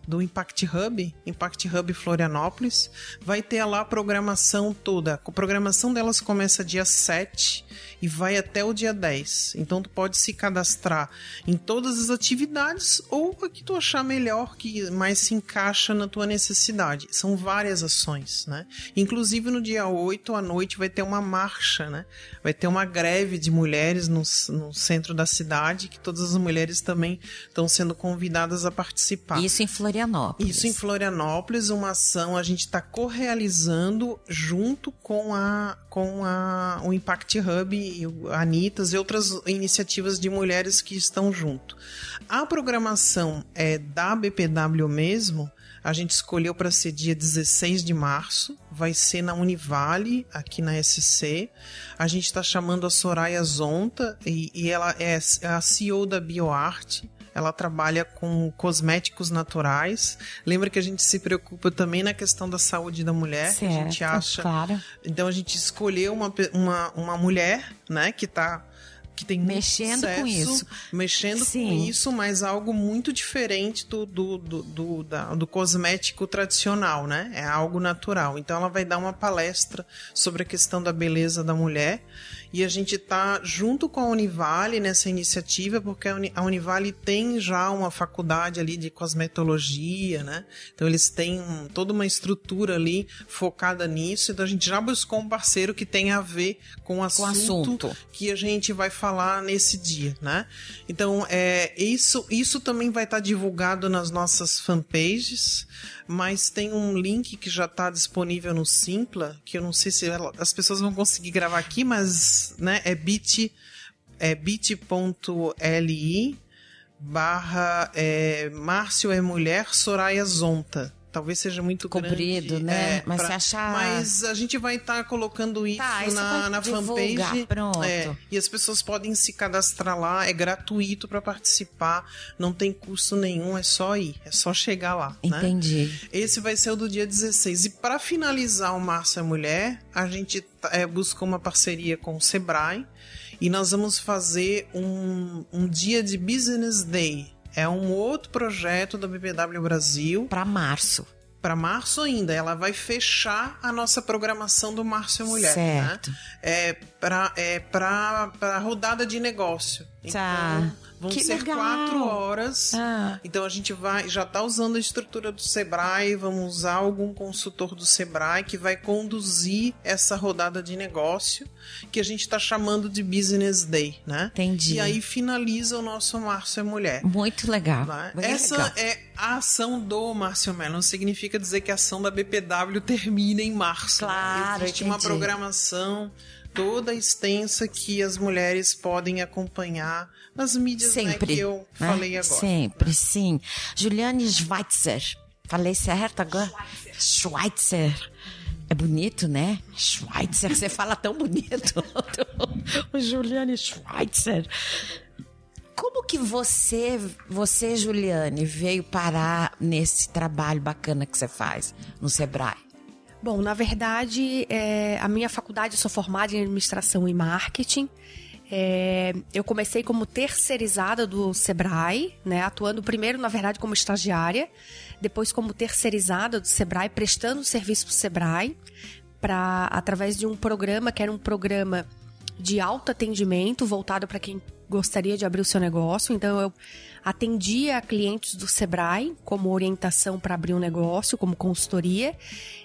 do Impact Hub, Impact Hub Florianópolis. Vai ter lá a programação toda. A programação delas começa dia 7 e vai até o dia 10. Então tu pode se cadastrar em todas as atividades ou a que tu achar melhor, que mais se encaixa na tua necessidade. São várias ações, né? Inclusive no dia 8 à noite vai ter uma marcha, né? Vai ter uma greve de mulheres no, no centro da cidade, que todas as mulheres também estão sendo convidadas a participar. Isso em Florianópolis. Isso em Florianópolis, uma ação a gente está correalizando junto com a com a, o Impact Hub o Anitas e outras iniciativas de mulheres que estão junto. A programação é da BPW mesmo, a gente escolheu para ser dia 16 de março, vai ser na Univale, aqui na SC. A gente está chamando a Soraya Zonta e, e ela é a CEO da BioArt. Ela trabalha com cosméticos naturais. Lembra que a gente se preocupa também na questão da saúde da mulher. Certo, a gente acha. Claro. Então a gente escolheu uma, uma, uma mulher, né, que está que tem mexendo sucesso, com isso, mexendo Sim. com isso, mas algo muito diferente do do, do, do, da, do cosmético tradicional, né? É algo natural. Então ela vai dar uma palestra sobre a questão da beleza da mulher e a gente está junto com a Univale nessa iniciativa, porque a Univale tem já uma faculdade ali de cosmetologia, né? Então eles têm toda uma estrutura ali focada nisso. Então a gente já buscou um parceiro que tem a ver com o assunto, assunto. que a gente vai falar nesse dia, né? Então é isso, isso também vai estar tá divulgado nas nossas fanpages mas tem um link que já está disponível no Simpla, que eu não sei se ela, as pessoas vão conseguir gravar aqui, mas né, é bit é bit.li barra é, Márcio é mulher Soraya Zonta talvez seja muito comprido, grande, né? É, mas pra, achar... mas a gente vai estar tá colocando isso tá, na, na fanpage. Pronto. É, e as pessoas podem se cadastrar lá, é gratuito para participar, não tem custo nenhum, é só ir, é só chegar lá. Né? Entendi. Né? Esse vai ser o do dia 16. E para finalizar o Márcia Mulher, a gente é, buscou uma parceria com o Sebrae e nós vamos fazer um, um dia de Business Day é um outro projeto da BBW Brasil. Para março. Para março ainda. Ela vai fechar a nossa programação do Março e Mulher. Né? Certo. Né? É para é a rodada de negócio. Tá. Então, vão que ser legal. quatro horas. Ah. Então a gente vai já está usando a estrutura do Sebrae, vamos usar algum consultor do Sebrae que vai conduzir essa rodada de negócio que a gente está chamando de Business Day, né? Entendi. E aí finaliza o nosso Márcio é Mulher. Muito legal. Né? Muito Essa legal. é a ação do Márcio Mello. Não significa dizer que a ação da BPW termina em março. Claro, né? Existe entendi. uma programação toda extensa que as mulheres podem acompanhar nas mídias né, Sempre, que eu né? falei agora. Sempre, sim. Juliane Schweitzer. Falei certo agora? Schweitzer. É bonito, né? Schweitzer, você fala tão bonito. o Juliane Schweitzer. Como que você, você, Juliane, veio parar nesse trabalho bacana que você faz no Sebrae? Bom, na verdade, é, a minha faculdade, eu sou formada em administração e marketing. É, eu comecei como terceirizada do Sebrae, né, atuando primeiro, na verdade, como estagiária, depois como terceirizada do Sebrae, prestando serviço para o Sebrae, pra, através de um programa que era um programa de alto atendimento voltado para quem gostaria de abrir o seu negócio. Então, eu atendia clientes do Sebrae como orientação para abrir um negócio, como consultoria.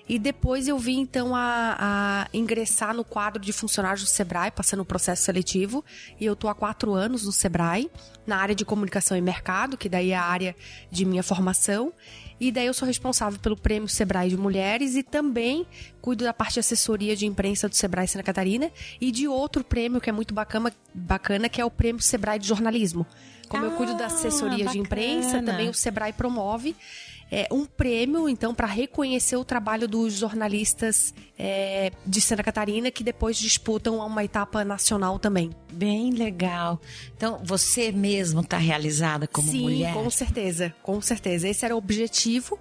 E depois eu vim, então, a, a, ingressar no quadro de funcionários do Sebrae, passando o processo seletivo. E eu tô há quatro anos no Sebrae, na área de comunicação e mercado, que daí é a área de minha formação. E daí eu sou responsável pelo Prêmio Sebrae de Mulheres e também cuido da parte de assessoria de imprensa do Sebrae Santa Catarina e de outro prêmio que é muito bacana, bacana que é o Prêmio Sebrae de Jornalismo. Como ah, eu cuido da assessoria bacana. de imprensa, também o Sebrae promove é, um prêmio, então, para reconhecer o trabalho dos jornalistas é, de Santa Catarina que depois disputam uma etapa nacional também. Bem legal. Então, você mesmo está realizada como Sim, mulher? Sim, com certeza, com certeza. Esse era o objetivo.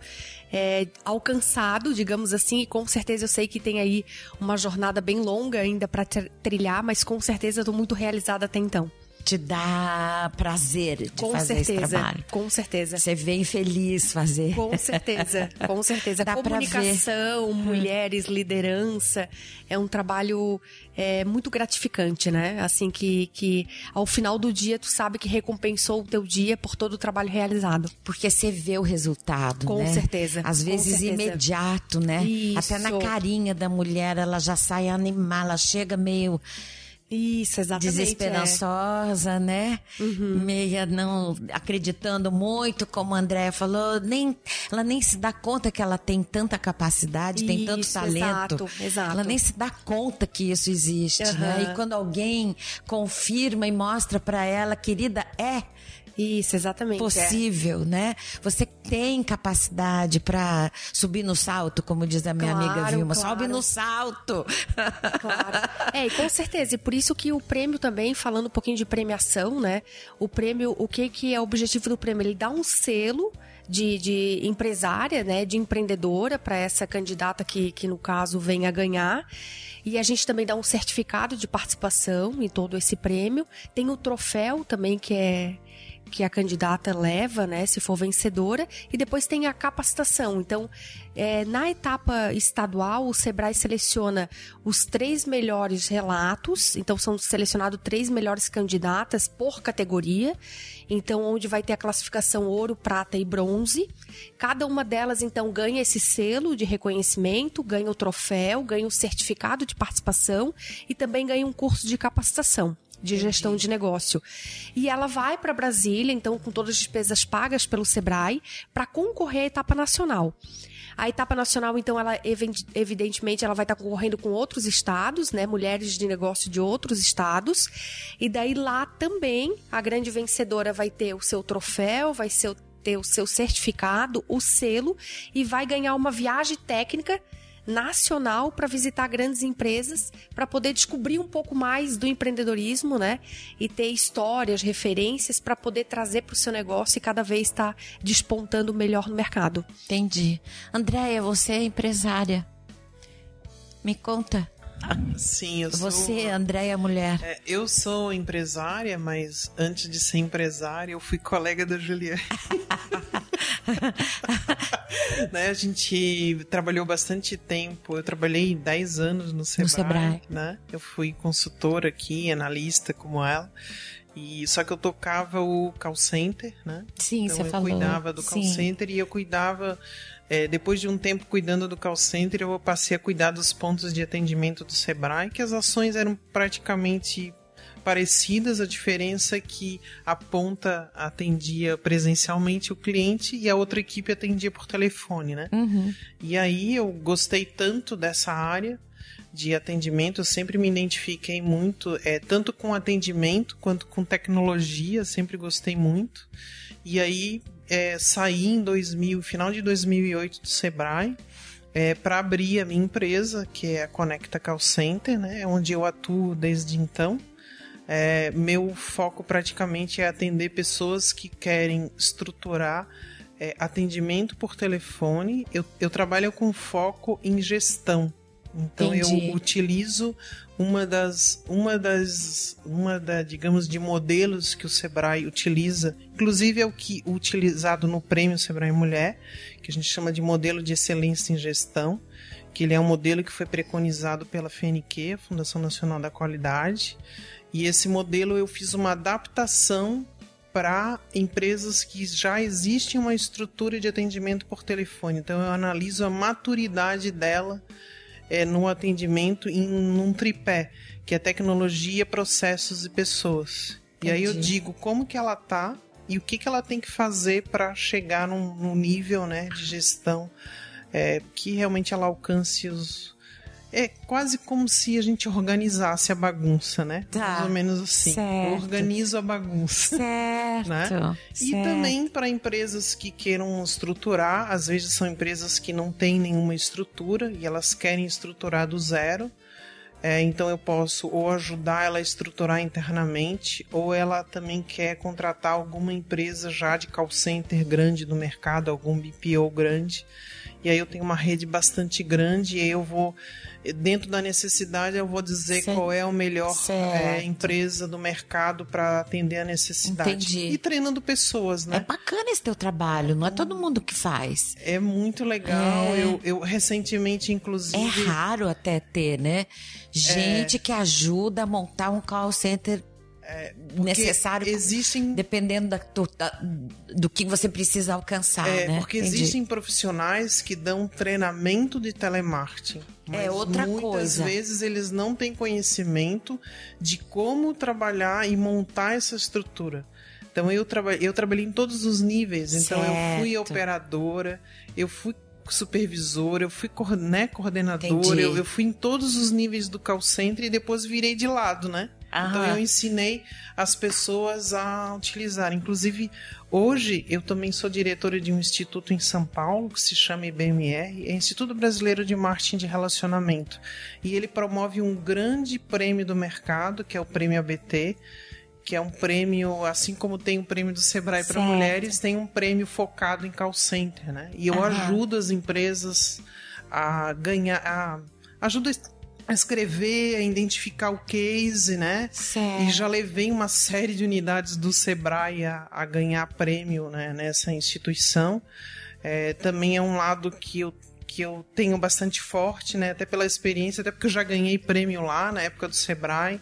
É, alcançado, digamos assim, e com certeza eu sei que tem aí uma jornada bem longa ainda para trilhar, mas com certeza eu estou muito realizada até então. Te dá prazer de com fazer certeza, esse trabalho. Com certeza. Você vem feliz fazer. Com certeza, com certeza. Dá Comunicação, mulheres, liderança, é um trabalho é, muito gratificante, né? Assim que, que ao final do dia tu sabe que recompensou o teu dia por todo o trabalho realizado. Porque você vê o resultado, com né? Certeza, Às vezes certeza. imediato, né? Isso. Até na carinha da mulher, ela já sai animada, ela chega meio isso, exatamente. Desesperançosa, é. né? Uhum. Meia não acreditando muito, como a Andréia falou, nem, ela nem se dá conta que ela tem tanta capacidade, isso, tem tanto talento. Exato, exato. Ela nem se dá conta que isso existe, uhum. né? E quando alguém confirma e mostra para ela, querida, é isso, exatamente. Possível, é. né? Você tem capacidade para subir no salto, como diz a minha claro, amiga Vilma. Claro. Sobe no salto. Claro. É, e com certeza. E por isso que o prêmio também, falando um pouquinho de premiação, né? O prêmio, o que, que é o objetivo do prêmio? Ele dá um selo. De, de, empresária, né, de empreendedora para essa candidata que, que no caso vem a ganhar. E a gente também dá um certificado de participação em todo esse prêmio. Tem o troféu também que é que a candidata leva, né, se for vencedora, e depois tem a capacitação. Então, é, na etapa estadual, o Sebrae seleciona os três melhores relatos, então são selecionados três melhores candidatas por categoria, então onde vai ter a classificação ouro, prata e bronze. Cada uma delas, então, ganha esse selo de reconhecimento, ganha o troféu, ganha o certificado de participação e também ganha um curso de capacitação de gestão de negócio. E ela vai para Brasília, então, com todas as despesas pagas pelo Sebrae, para concorrer à etapa nacional. A etapa nacional, então, ela evidentemente ela vai estar concorrendo com outros estados, né? Mulheres de negócio de outros estados. E daí lá também a grande vencedora vai ter o seu troféu, vai ser, ter o seu certificado, o selo e vai ganhar uma viagem técnica nacional para visitar grandes empresas, para poder descobrir um pouco mais do empreendedorismo, né? E ter histórias, referências para poder trazer para o seu negócio e cada vez estar tá despontando melhor no mercado. Entendi. Andréia, você é empresária. Me conta. Sim, eu sou. Você, Andréia, mulher. É, eu sou empresária, mas antes de ser empresária, eu fui colega da Juliana. né, a gente trabalhou bastante tempo. Eu trabalhei 10 anos no Sebrae, no Sebrae. Né? Eu fui consultora aqui, analista como ela. E só que eu tocava o call center, né? Sim, então você eu falou. cuidava do call Sim. center e eu cuidava é, depois de um tempo cuidando do call center, eu passei a cuidar dos pontos de atendimento do Sebrae, que as ações eram praticamente parecidas, a diferença é que a ponta atendia presencialmente o cliente e a outra equipe atendia por telefone, né? Uhum. E aí eu gostei tanto dessa área de atendimento, eu sempre me identifiquei muito, é, tanto com atendimento quanto com tecnologia, sempre gostei muito. E aí é, saí em 2000, final de 2008 do Sebrae, é, para abrir a minha empresa, que é a Conecta Call Center, né, onde eu atuo desde então. É, meu foco praticamente é atender pessoas que querem estruturar é, atendimento por telefone. Eu, eu trabalho com foco em gestão. Então Entendi. eu utilizo uma das uma das uma da digamos de modelos que o Sebrae utiliza, inclusive é o que utilizado no prêmio Sebrae Mulher, que a gente chama de modelo de excelência em gestão, que ele é um modelo que foi preconizado pela FNQ, a Fundação Nacional da Qualidade, e esse modelo eu fiz uma adaptação para empresas que já existem uma estrutura de atendimento por telefone. Então eu analiso a maturidade dela é, no atendimento em num tripé, que é tecnologia, processos e pessoas. Entendi. E aí eu digo como que ela tá e o que, que ela tem que fazer para chegar num, num, nível né, de gestão é, que realmente ela alcance os. É quase como se a gente organizasse a bagunça, né? Tá. Mais ou menos assim. Certo. Organizo a bagunça. Certo. Né? certo. E também para empresas que queiram estruturar, às vezes são empresas que não têm nenhuma estrutura e elas querem estruturar do zero. É, então eu posso ou ajudar ela a estruturar internamente, ou ela também quer contratar alguma empresa já de call center grande no mercado, algum BPO grande. E aí eu tenho uma rede bastante grande e aí eu vou dentro da necessidade eu vou dizer certo. qual é a melhor é, empresa do mercado para atender a necessidade. Entendi. e treinando pessoas né? É bacana esse teu trabalho não é todo mundo que faz. É muito legal é... Eu, eu recentemente inclusive é raro até ter né? Gente é... que ajuda a montar um call center é, necessário existem dependendo da, do, da, do que você precisa alcançar é, né? porque Entendi. existem profissionais que dão treinamento de telemarketing é outra muitas coisa muitas vezes eles não têm conhecimento de como trabalhar e montar essa estrutura então eu, traba eu trabalhei em todos os níveis então certo. eu fui operadora eu fui supervisora, eu fui né, coordenadora, eu, eu, fui em todos os níveis do call center e depois virei de lado, né? Então eu ensinei as pessoas a utilizar. Inclusive, hoje eu também sou diretora de um instituto em São Paulo que se chama IBMR, é Instituto Brasileiro de Marketing de Relacionamento. E ele promove um grande prêmio do mercado, que é o Prêmio ABT, que é um prêmio, assim como tem o um prêmio do Sebrae para mulheres, tem um prêmio focado em call center, né? E eu Aham. ajudo as empresas a ganhar, a, ajudo a escrever, a identificar o case, né? Certo. E já levei uma série de unidades do Sebrae a, a ganhar prêmio né, nessa instituição. É, também é um lado que eu que eu tenho bastante forte, né? Até pela experiência, até porque eu já ganhei prêmio lá na época do Sebrae.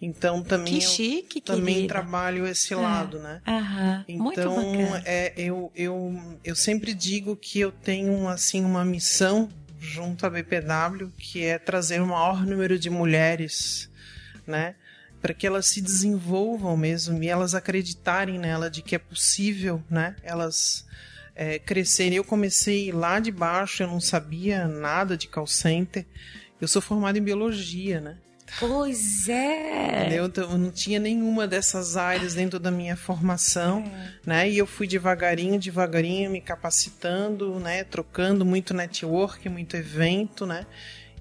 Então também que chique, eu também trabalho esse é. lado, né? Aham, então é, eu, eu, eu sempre digo que eu tenho assim uma missão junto à BPW, que é trazer o maior número de mulheres, né? Para que elas se desenvolvam mesmo e elas acreditarem nela de que é possível, né? Elas é, crescerem. Eu comecei lá de baixo, eu não sabia nada de call center. Eu sou formado em biologia, né? Pois é. Eu, eu não tinha nenhuma dessas áreas dentro da minha formação, é. né? E eu fui devagarinho, devagarinho me capacitando, né? Trocando muito network, muito evento, né?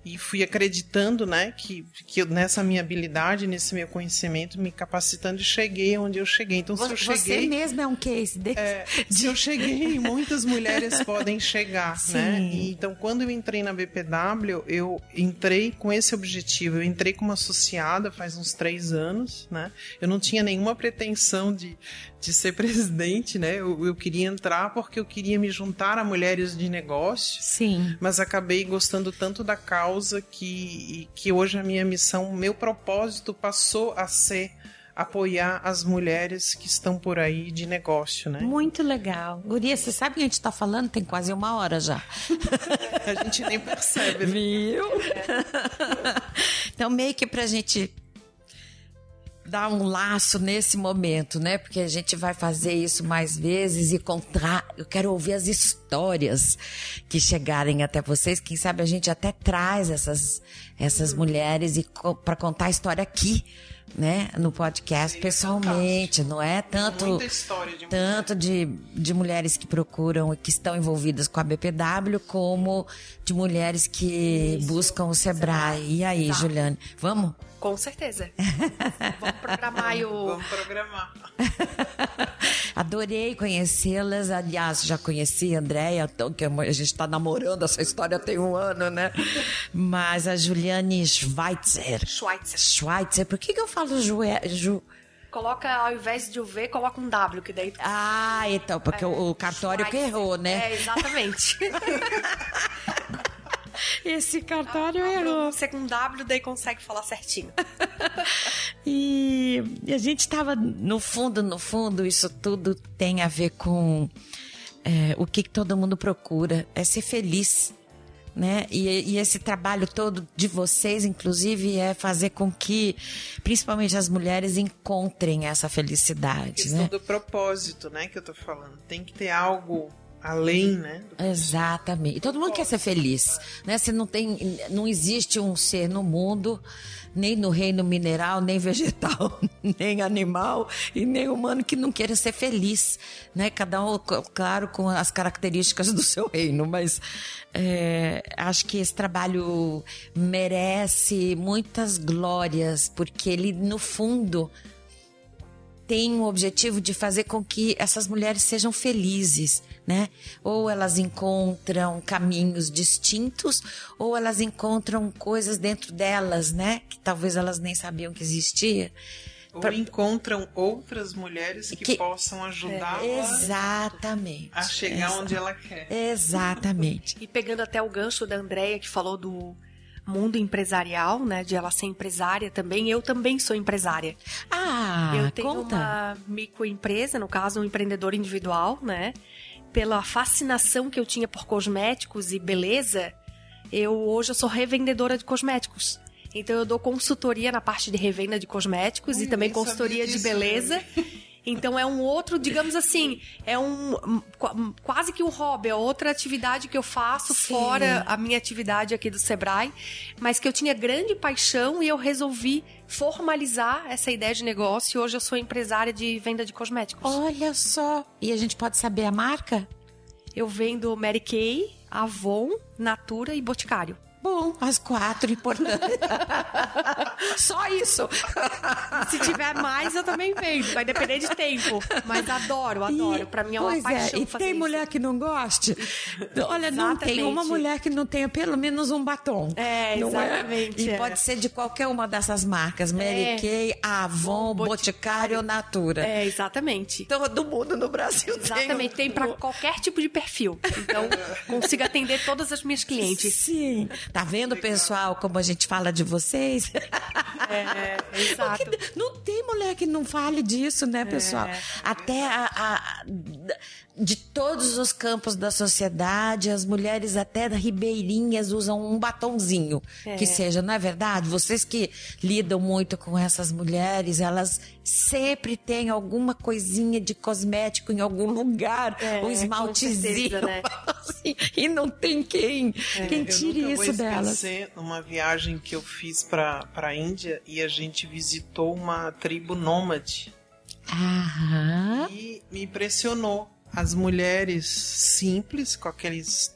E fui acreditando, né, que, que nessa minha habilidade, nesse meu conhecimento, me capacitando e cheguei onde eu cheguei. Então, se eu cheguei. Você mesmo é um case desse. É, se eu cheguei, muitas mulheres podem chegar, Sim. né? E, então, quando eu entrei na BPW, eu entrei com esse objetivo. Eu entrei como associada faz uns três anos, né? Eu não tinha nenhuma pretensão de, de ser presidente, né? Eu, eu, queria entrar porque eu queria me juntar a mulheres de negócio. Sim. Mas acabei gostando tanto da causa que, que hoje a minha missão, meu propósito passou a ser apoiar as mulheres que estão por aí de negócio, né? Muito legal. Guria, você sabe que a gente está falando? Tem quase uma hora já. a gente nem percebe. Né? Viu? então, meio que pra gente dar um laço nesse momento, né? Porque a gente vai fazer isso mais vezes e contar. Eu quero ouvir as histórias que chegarem até vocês. Quem sabe a gente até traz essas, essas mulheres e para contar a história aqui né, no podcast Sim, pessoalmente, é não é tanto de tanto de, de mulheres que procuram e que estão envolvidas com a BPW como de mulheres que buscam o Sebrae. E aí. Juliane, vamos? Com certeza. vamos programar o Vamos programar. Adorei conhecê-las. Aliás, já conheci a Andréia, então, que a gente está namorando essa história tem um ano, né? Mas a Juliane Schweitzer. Schweitzer. Schweitzer. Por que, que eu falo Ju? Ju coloca, ao invés de o V, coloca um W, que daí. Ah, então, porque é, o cartório Schweitzer. que errou, né? É, exatamente. Esse cartório ah, errou. Você com W, daí consegue falar certinho. e, e a gente estava, no fundo, no fundo, isso tudo tem a ver com é, o que, que todo mundo procura, é ser feliz. Né? E, e, esse trabalho todo de vocês, inclusive, é fazer com que, principalmente as mulheres, encontrem essa felicidade. A questão né? do propósito, né, que eu tô falando. Tem que ter algo além, né? Exatamente. E todo mundo quer ser feliz, né? Se não tem, não existe um ser no mundo, nem no reino mineral, nem vegetal, nem animal e nem humano que não queira ser feliz, né? Cada um, claro, com as características do seu reino, mas é, acho que esse trabalho merece muitas glórias, porque ele, no fundo, tem o objetivo de fazer com que essas mulheres sejam felizes, né? Ou elas encontram caminhos distintos, ou elas encontram coisas dentro delas, né? Que talvez elas nem sabiam que existia. Ou pra... encontram outras mulheres que, que... possam ajudá-la Exatamente. a chegar onde ela quer. Exatamente. E pegando até o gancho da Andrea que falou do mundo empresarial, né? De ela ser empresária também. Eu também sou empresária. Ah, Eu tenho conta. uma microempresa, no caso, um empreendedor individual, né? Pela fascinação que eu tinha por cosméticos e beleza, eu hoje eu sou revendedora de cosméticos. Então eu dou consultoria na parte de revenda de cosméticos e também consultoria de beleza. Então é um outro, digamos assim, é um quase que um hobby, é outra atividade que eu faço Sim. fora a minha atividade aqui do Sebrae, mas que eu tinha grande paixão e eu resolvi formalizar essa ideia de negócio e hoje eu sou empresária de venda de cosméticos. Olha só, e a gente pode saber a marca? Eu vendo Mary Kay, Avon, Natura e Boticário. Bom, as quatro, importante. Só isso. Se tiver mais, eu também vendo. Vai depender de tempo. Mas adoro, adoro. Para mim é uma pois paixão. É. E tem isso. mulher que não goste? Olha, exatamente. não tem uma mulher que não tenha pelo menos um batom. É, exatamente. É? E é. pode ser de qualquer uma dessas marcas. Mary é. Kay, Avon, Boticário ou Natura. É, exatamente. Todo mundo no Brasil Exatamente. Tem, tem para qualquer tipo de perfil. Então, consigo atender todas as minhas clientes. Sim. Tá vendo, pessoal, como a gente fala de vocês? É, exato. não tem mulher que não fale disso, né, pessoal? É. Até a, a, de todos os campos da sociedade, as mulheres até ribeirinhas usam um batonzinho é. que seja, não é verdade? Vocês que lidam muito com essas mulheres, elas sempre têm alguma coisinha de cosmético em algum lugar, é, um esmaltezinho, certeza, né? assim, e não tem quem, é, quem tire isso delas. Eu numa viagem que eu fiz para a Índia e a gente visitou uma tribo nômade. Aham. E me impressionou as mulheres simples, com aqueles.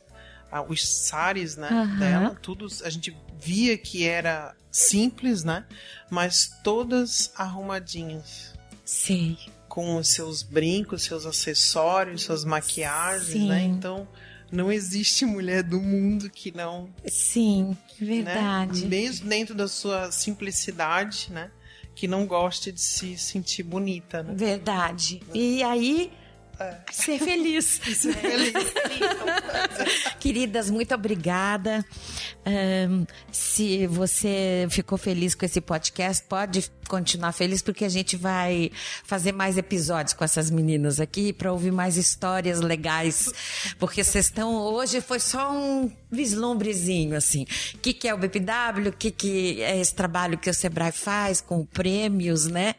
Ah, os sares, né? Uhum. Dela, tudo. A gente via que era simples, né? Mas todas arrumadinhas. Sei. Com os seus brincos, seus acessórios, suas maquiagens, né? Sim. né? Então não existe mulher do mundo que não. Sim, verdade. Né? Mesmo dentro da sua simplicidade, né? Que não goste de se sentir bonita, né? Verdade. E aí é. Ser feliz. Ser feliz. Queridas, muito obrigada. Um, se você ficou feliz com esse podcast, pode continuar feliz, porque a gente vai fazer mais episódios com essas meninas aqui para ouvir mais histórias legais. Porque vocês estão. Hoje foi só um vislumbrezinho, assim. O que, que é o BPW? O que, que é esse trabalho que o Sebrae faz com prêmios, né?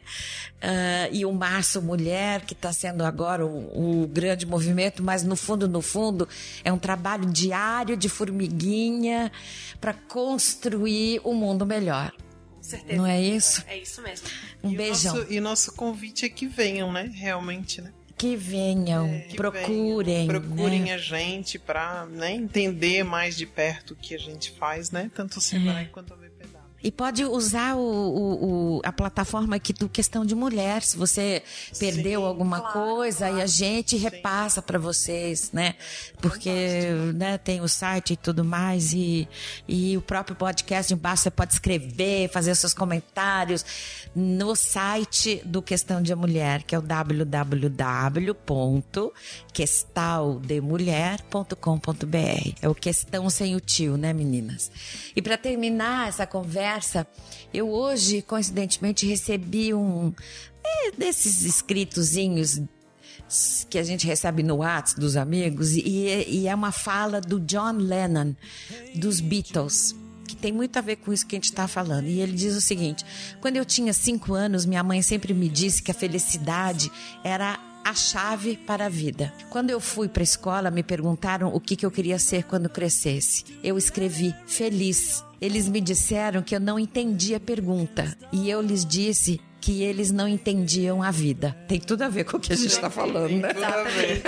Uh, e o Março Mulher, que está sendo agora o, o, grande movimento, mas no fundo, no fundo, é um trabalho diário de formiguinha para construir um mundo melhor. Com certeza. Não é isso? É isso mesmo. Um e beijão. Nosso, e nosso convite é que venham, né? Realmente, né? Que venham, é, que procurem. Venham, procurem né? a gente para né, entender mais de perto o que a gente faz, né? Tanto o Sebrae é. quanto a. E pode usar o, o, o, a plataforma aqui do Questão de Mulher. Se você perdeu Sim, alguma claro, coisa claro. e a gente repassa para vocês, né? Porque né, tem o site e tudo mais e, e o próprio podcast embaixo você pode escrever, fazer seus comentários no site do Questão de Mulher, que é o www.questaldemulher.com.br. É o questão sem o tio, né, meninas? E para terminar essa conversa, eu hoje, coincidentemente, recebi um é, desses escritozinhos que a gente recebe no WhatsApp dos amigos e, e é uma fala do John Lennon dos Beatles que tem muito a ver com isso que a gente está falando. E ele diz o seguinte: quando eu tinha cinco anos, minha mãe sempre me disse que a felicidade era a chave para a vida. Quando eu fui para a escola, me perguntaram o que, que eu queria ser quando crescesse. Eu escrevi feliz. Eles me disseram que eu não entendia a pergunta. E eu lhes disse que eles não entendiam a vida. Tem tudo a ver com o que a gente está falando, né? Exatamente.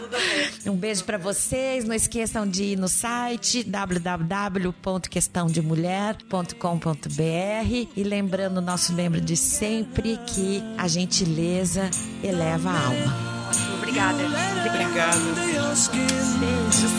tudo a ver. Um beijo para vocês. Não esqueçam de ir no site www.questãodemulher.com.br e lembrando nosso lembro de sempre que a gentileza eleva a alma. Obrigada. Obrigada. Beijos.